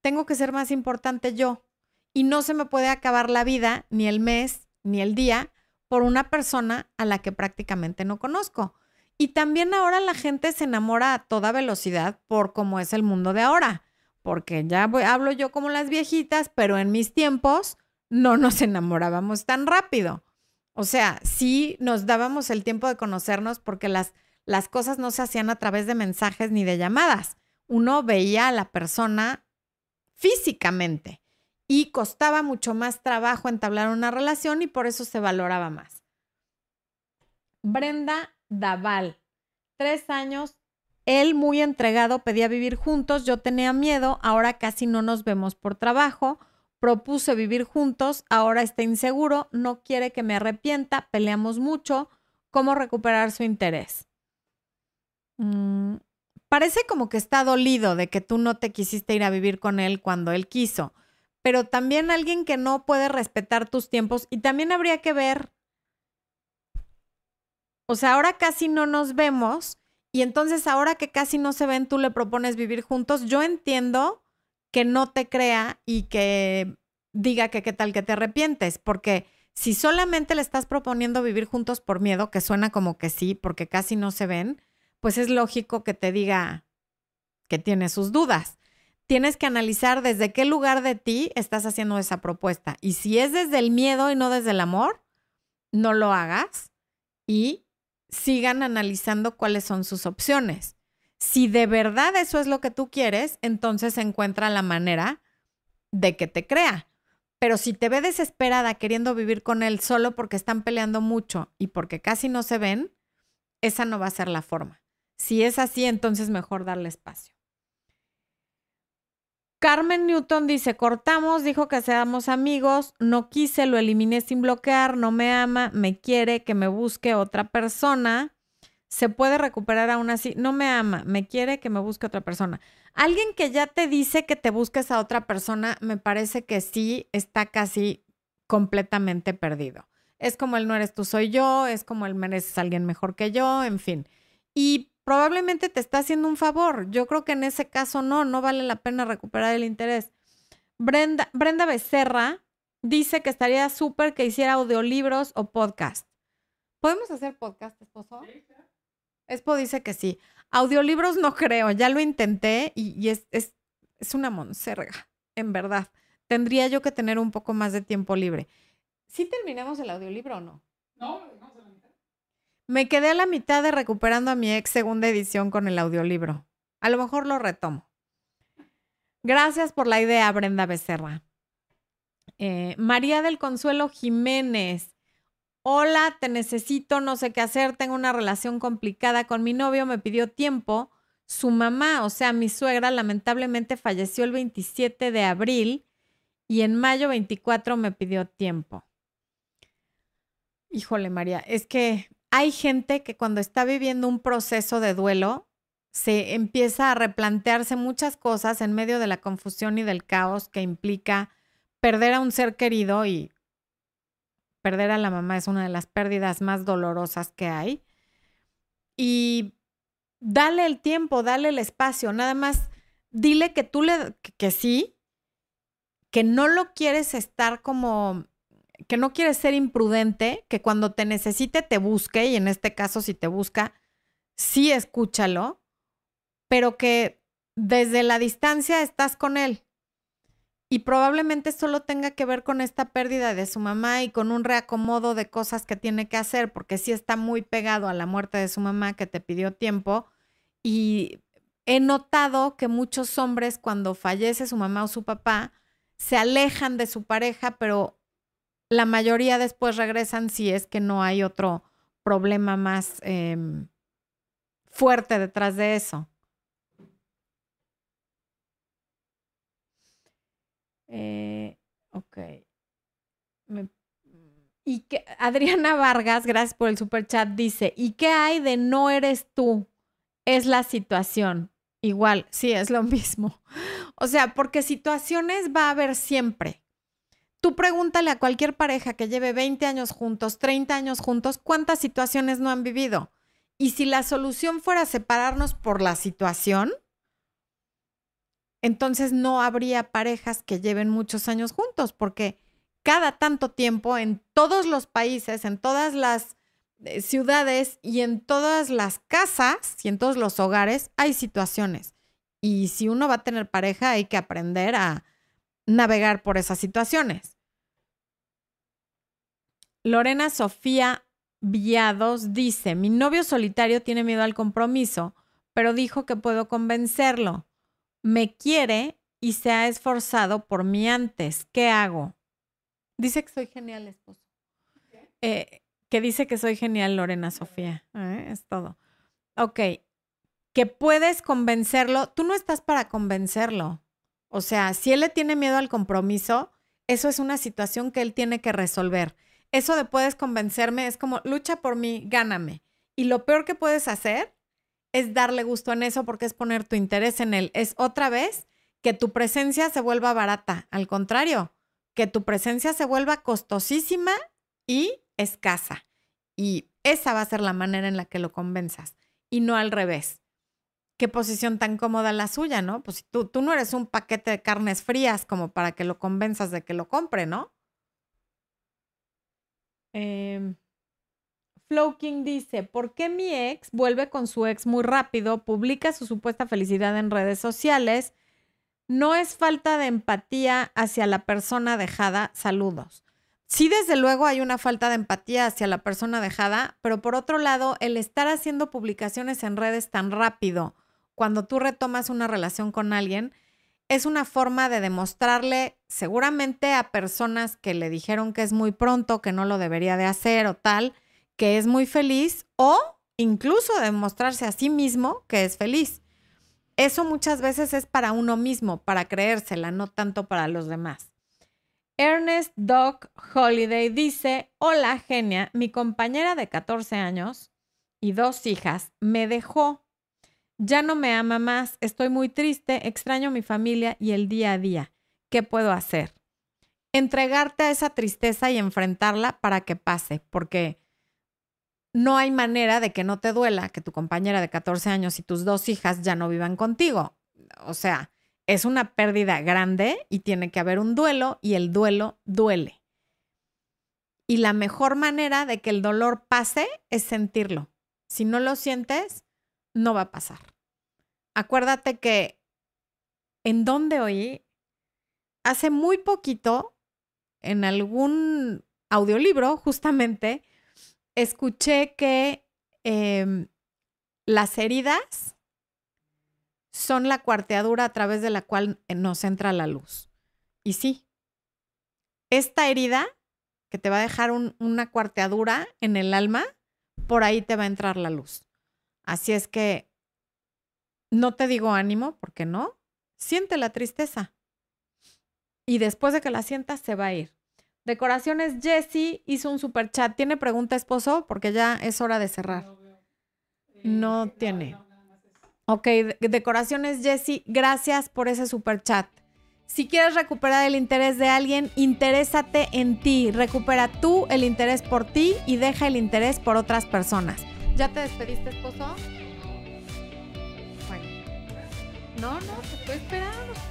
tengo que ser más importante yo. Y no se me puede acabar la vida, ni el mes, ni el día, por una persona a la que prácticamente no conozco. Y también ahora la gente se enamora a toda velocidad por cómo es el mundo de ahora. Porque ya hablo yo como las viejitas, pero en mis tiempos no nos enamorábamos tan rápido. O sea, sí nos dábamos el tiempo de conocernos porque las, las cosas no se hacían a través de mensajes ni de llamadas. Uno veía a la persona físicamente y costaba mucho más trabajo entablar una relación y por eso se valoraba más. Brenda Daval, tres años, él muy entregado pedía vivir juntos, yo tenía miedo, ahora casi no nos vemos por trabajo propuse vivir juntos, ahora está inseguro, no quiere que me arrepienta, peleamos mucho, ¿cómo recuperar su interés? Mm, parece como que está dolido de que tú no te quisiste ir a vivir con él cuando él quiso, pero también alguien que no puede respetar tus tiempos y también habría que ver, o sea, ahora casi no nos vemos y entonces ahora que casi no se ven, tú le propones vivir juntos, yo entiendo que no te crea y que diga que qué tal que te arrepientes, porque si solamente le estás proponiendo vivir juntos por miedo, que suena como que sí, porque casi no se ven, pues es lógico que te diga que tiene sus dudas. Tienes que analizar desde qué lugar de ti estás haciendo esa propuesta. Y si es desde el miedo y no desde el amor, no lo hagas y sigan analizando cuáles son sus opciones. Si de verdad eso es lo que tú quieres, entonces encuentra la manera de que te crea. Pero si te ve desesperada queriendo vivir con él solo porque están peleando mucho y porque casi no se ven, esa no va a ser la forma. Si es así, entonces mejor darle espacio. Carmen Newton dice, cortamos, dijo que seamos amigos, no quise, lo eliminé sin bloquear, no me ama, me quiere, que me busque otra persona. Se puede recuperar aún así, no me ama, me quiere, que me busque otra persona. Alguien que ya te dice que te busques a otra persona, me parece que sí está casi completamente perdido. Es como el no eres tú, soy yo, es como el mereces a alguien mejor que yo, en fin. Y probablemente te está haciendo un favor. Yo creo que en ese caso no, no vale la pena recuperar el interés. Brenda, Brenda Becerra dice que estaría súper que hiciera audiolibros o podcast. ¿Podemos hacer podcast, esposo? Espo dice que sí. Audiolibros no creo, ya lo intenté y, es, es, es, una monserga, en verdad. Tendría yo que tener un poco más de tiempo libre. ¿Sí terminamos el audiolibro o no? No, vamos a la mitad. Me quedé a la mitad de recuperando a mi ex segunda edición con el audiolibro. A lo mejor lo retomo. Gracias por la idea, Brenda Becerra. Eh, María del Consuelo Jiménez hola, te necesito, no sé qué hacer, tengo una relación complicada con mi novio, me pidió tiempo. Su mamá, o sea, mi suegra, lamentablemente falleció el 27 de abril y en mayo 24 me pidió tiempo. Híjole, María, es que hay gente que cuando está viviendo un proceso de duelo, se empieza a replantearse muchas cosas en medio de la confusión y del caos que implica perder a un ser querido y perder a la mamá es una de las pérdidas más dolorosas que hay. Y dale el tiempo, dale el espacio, nada más dile que tú le, que, sí, que no lo quieres estar como, que no quieres ser imprudente, que cuando te necesite te busque, y en este caso si te busca, sí escúchalo, pero que desde la distancia estás con él, y probablemente solo tenga que ver con esta pérdida de su mamá y con un reacomodo de cosas que tiene que hacer, porque sí está muy pegado a la muerte de su mamá que te pidió tiempo. Y he notado que muchos hombres cuando fallece su mamá o su papá se alejan de su pareja, pero la mayoría después regresan si es que no hay otro problema más em, fuerte detrás de eso. Eh, ok. y que Adriana Vargas, gracias por el super chat, dice, ¿y qué hay de no eres tú? Es la situación. Igual, sí, es lo mismo. O sea, porque situaciones va a haber siempre. Tú pregúntale a cualquier pareja que lleve 20 años juntos, 30 años juntos, cuántas situaciones no han vivido. Y si la solución fuera separarnos por la situación, entonces no habría parejas que lleven muchos años juntos, porque cada tanto tiempo en todos los países, en todas las eh, ciudades y en todas las casas y en todos los hogares hay situaciones. Y si uno va a tener pareja, hay que aprender a navegar por esas situaciones. Lorena Sofía Villados dice, mi novio solitario tiene miedo al compromiso, pero dijo que puedo convencerlo me quiere y se ha esforzado por mí antes. ¿Qué hago? Dice que soy genial, esposo. Eh, que dice que soy genial, Lorena Sofía. ¿eh? Es todo. Ok. Que puedes convencerlo. Tú no estás para convencerlo. O sea, si él le tiene miedo al compromiso, eso es una situación que él tiene que resolver. Eso de puedes convencerme es como lucha por mí, gáname. Y lo peor que puedes hacer es darle gusto en eso porque es poner tu interés en él. Es otra vez que tu presencia se vuelva barata. Al contrario, que tu presencia se vuelva costosísima y escasa. Y esa va a ser la manera en la que lo convenzas y no al revés. Qué posición tan cómoda la suya, ¿no? Pues tú, tú no eres un paquete de carnes frías como para que lo convenzas de que lo compre, ¿no? Eh, Flow King dice, ¿por qué mi ex vuelve con su ex muy rápido, publica su supuesta felicidad en redes sociales? No es falta de empatía hacia la persona dejada. Saludos. Sí, desde luego hay una falta de empatía hacia la persona dejada, pero por otro lado, el estar haciendo publicaciones en redes tan rápido cuando tú retomas una relación con alguien, es una forma de demostrarle seguramente a personas que le dijeron que es muy pronto, que no lo debería de hacer o tal, que es muy feliz o incluso demostrarse a sí mismo que es feliz. Eso muchas veces es para uno mismo, para creérsela, no tanto para los demás. Ernest Doc Holiday dice, hola genia, mi compañera de 14 años y dos hijas me dejó. Ya no me ama más, estoy muy triste, extraño mi familia y el día a día. ¿Qué puedo hacer? Entregarte a esa tristeza y enfrentarla para que pase, porque no hay manera de que no te duela que tu compañera de 14 años y tus dos hijas ya no vivan contigo. O sea, es una pérdida grande y tiene que haber un duelo y el duelo duele. Y la mejor manera de que el dolor pase es sentirlo. Si no lo sientes, no va a pasar. Acuérdate que en donde oí, hace muy poquito, en algún audiolibro, justamente, escuché que em, las heridas son la cuarteadura a través de la cual nos entra la luz. Y sí, esta herida que te va a dejar una cuarteadura en el alma, por ahí te va a entrar la luz. Así es que no te digo ánimo, porque no, siente la tristeza. Y después de que la sientas, se va a ir. Decoraciones Jesse hizo un super chat. ¿Tiene pregunta, esposo? Porque ya es hora de cerrar. No tiene. Ok, Decoraciones Jesse, gracias por ese super chat. Si quieres recuperar el interés de alguien, interésate en ti. Recupera tú el interés por ti y deja el interés por otras personas. ¿Ya te despediste, esposo? Bueno. No, no, te estoy esperando, te estoy esperando.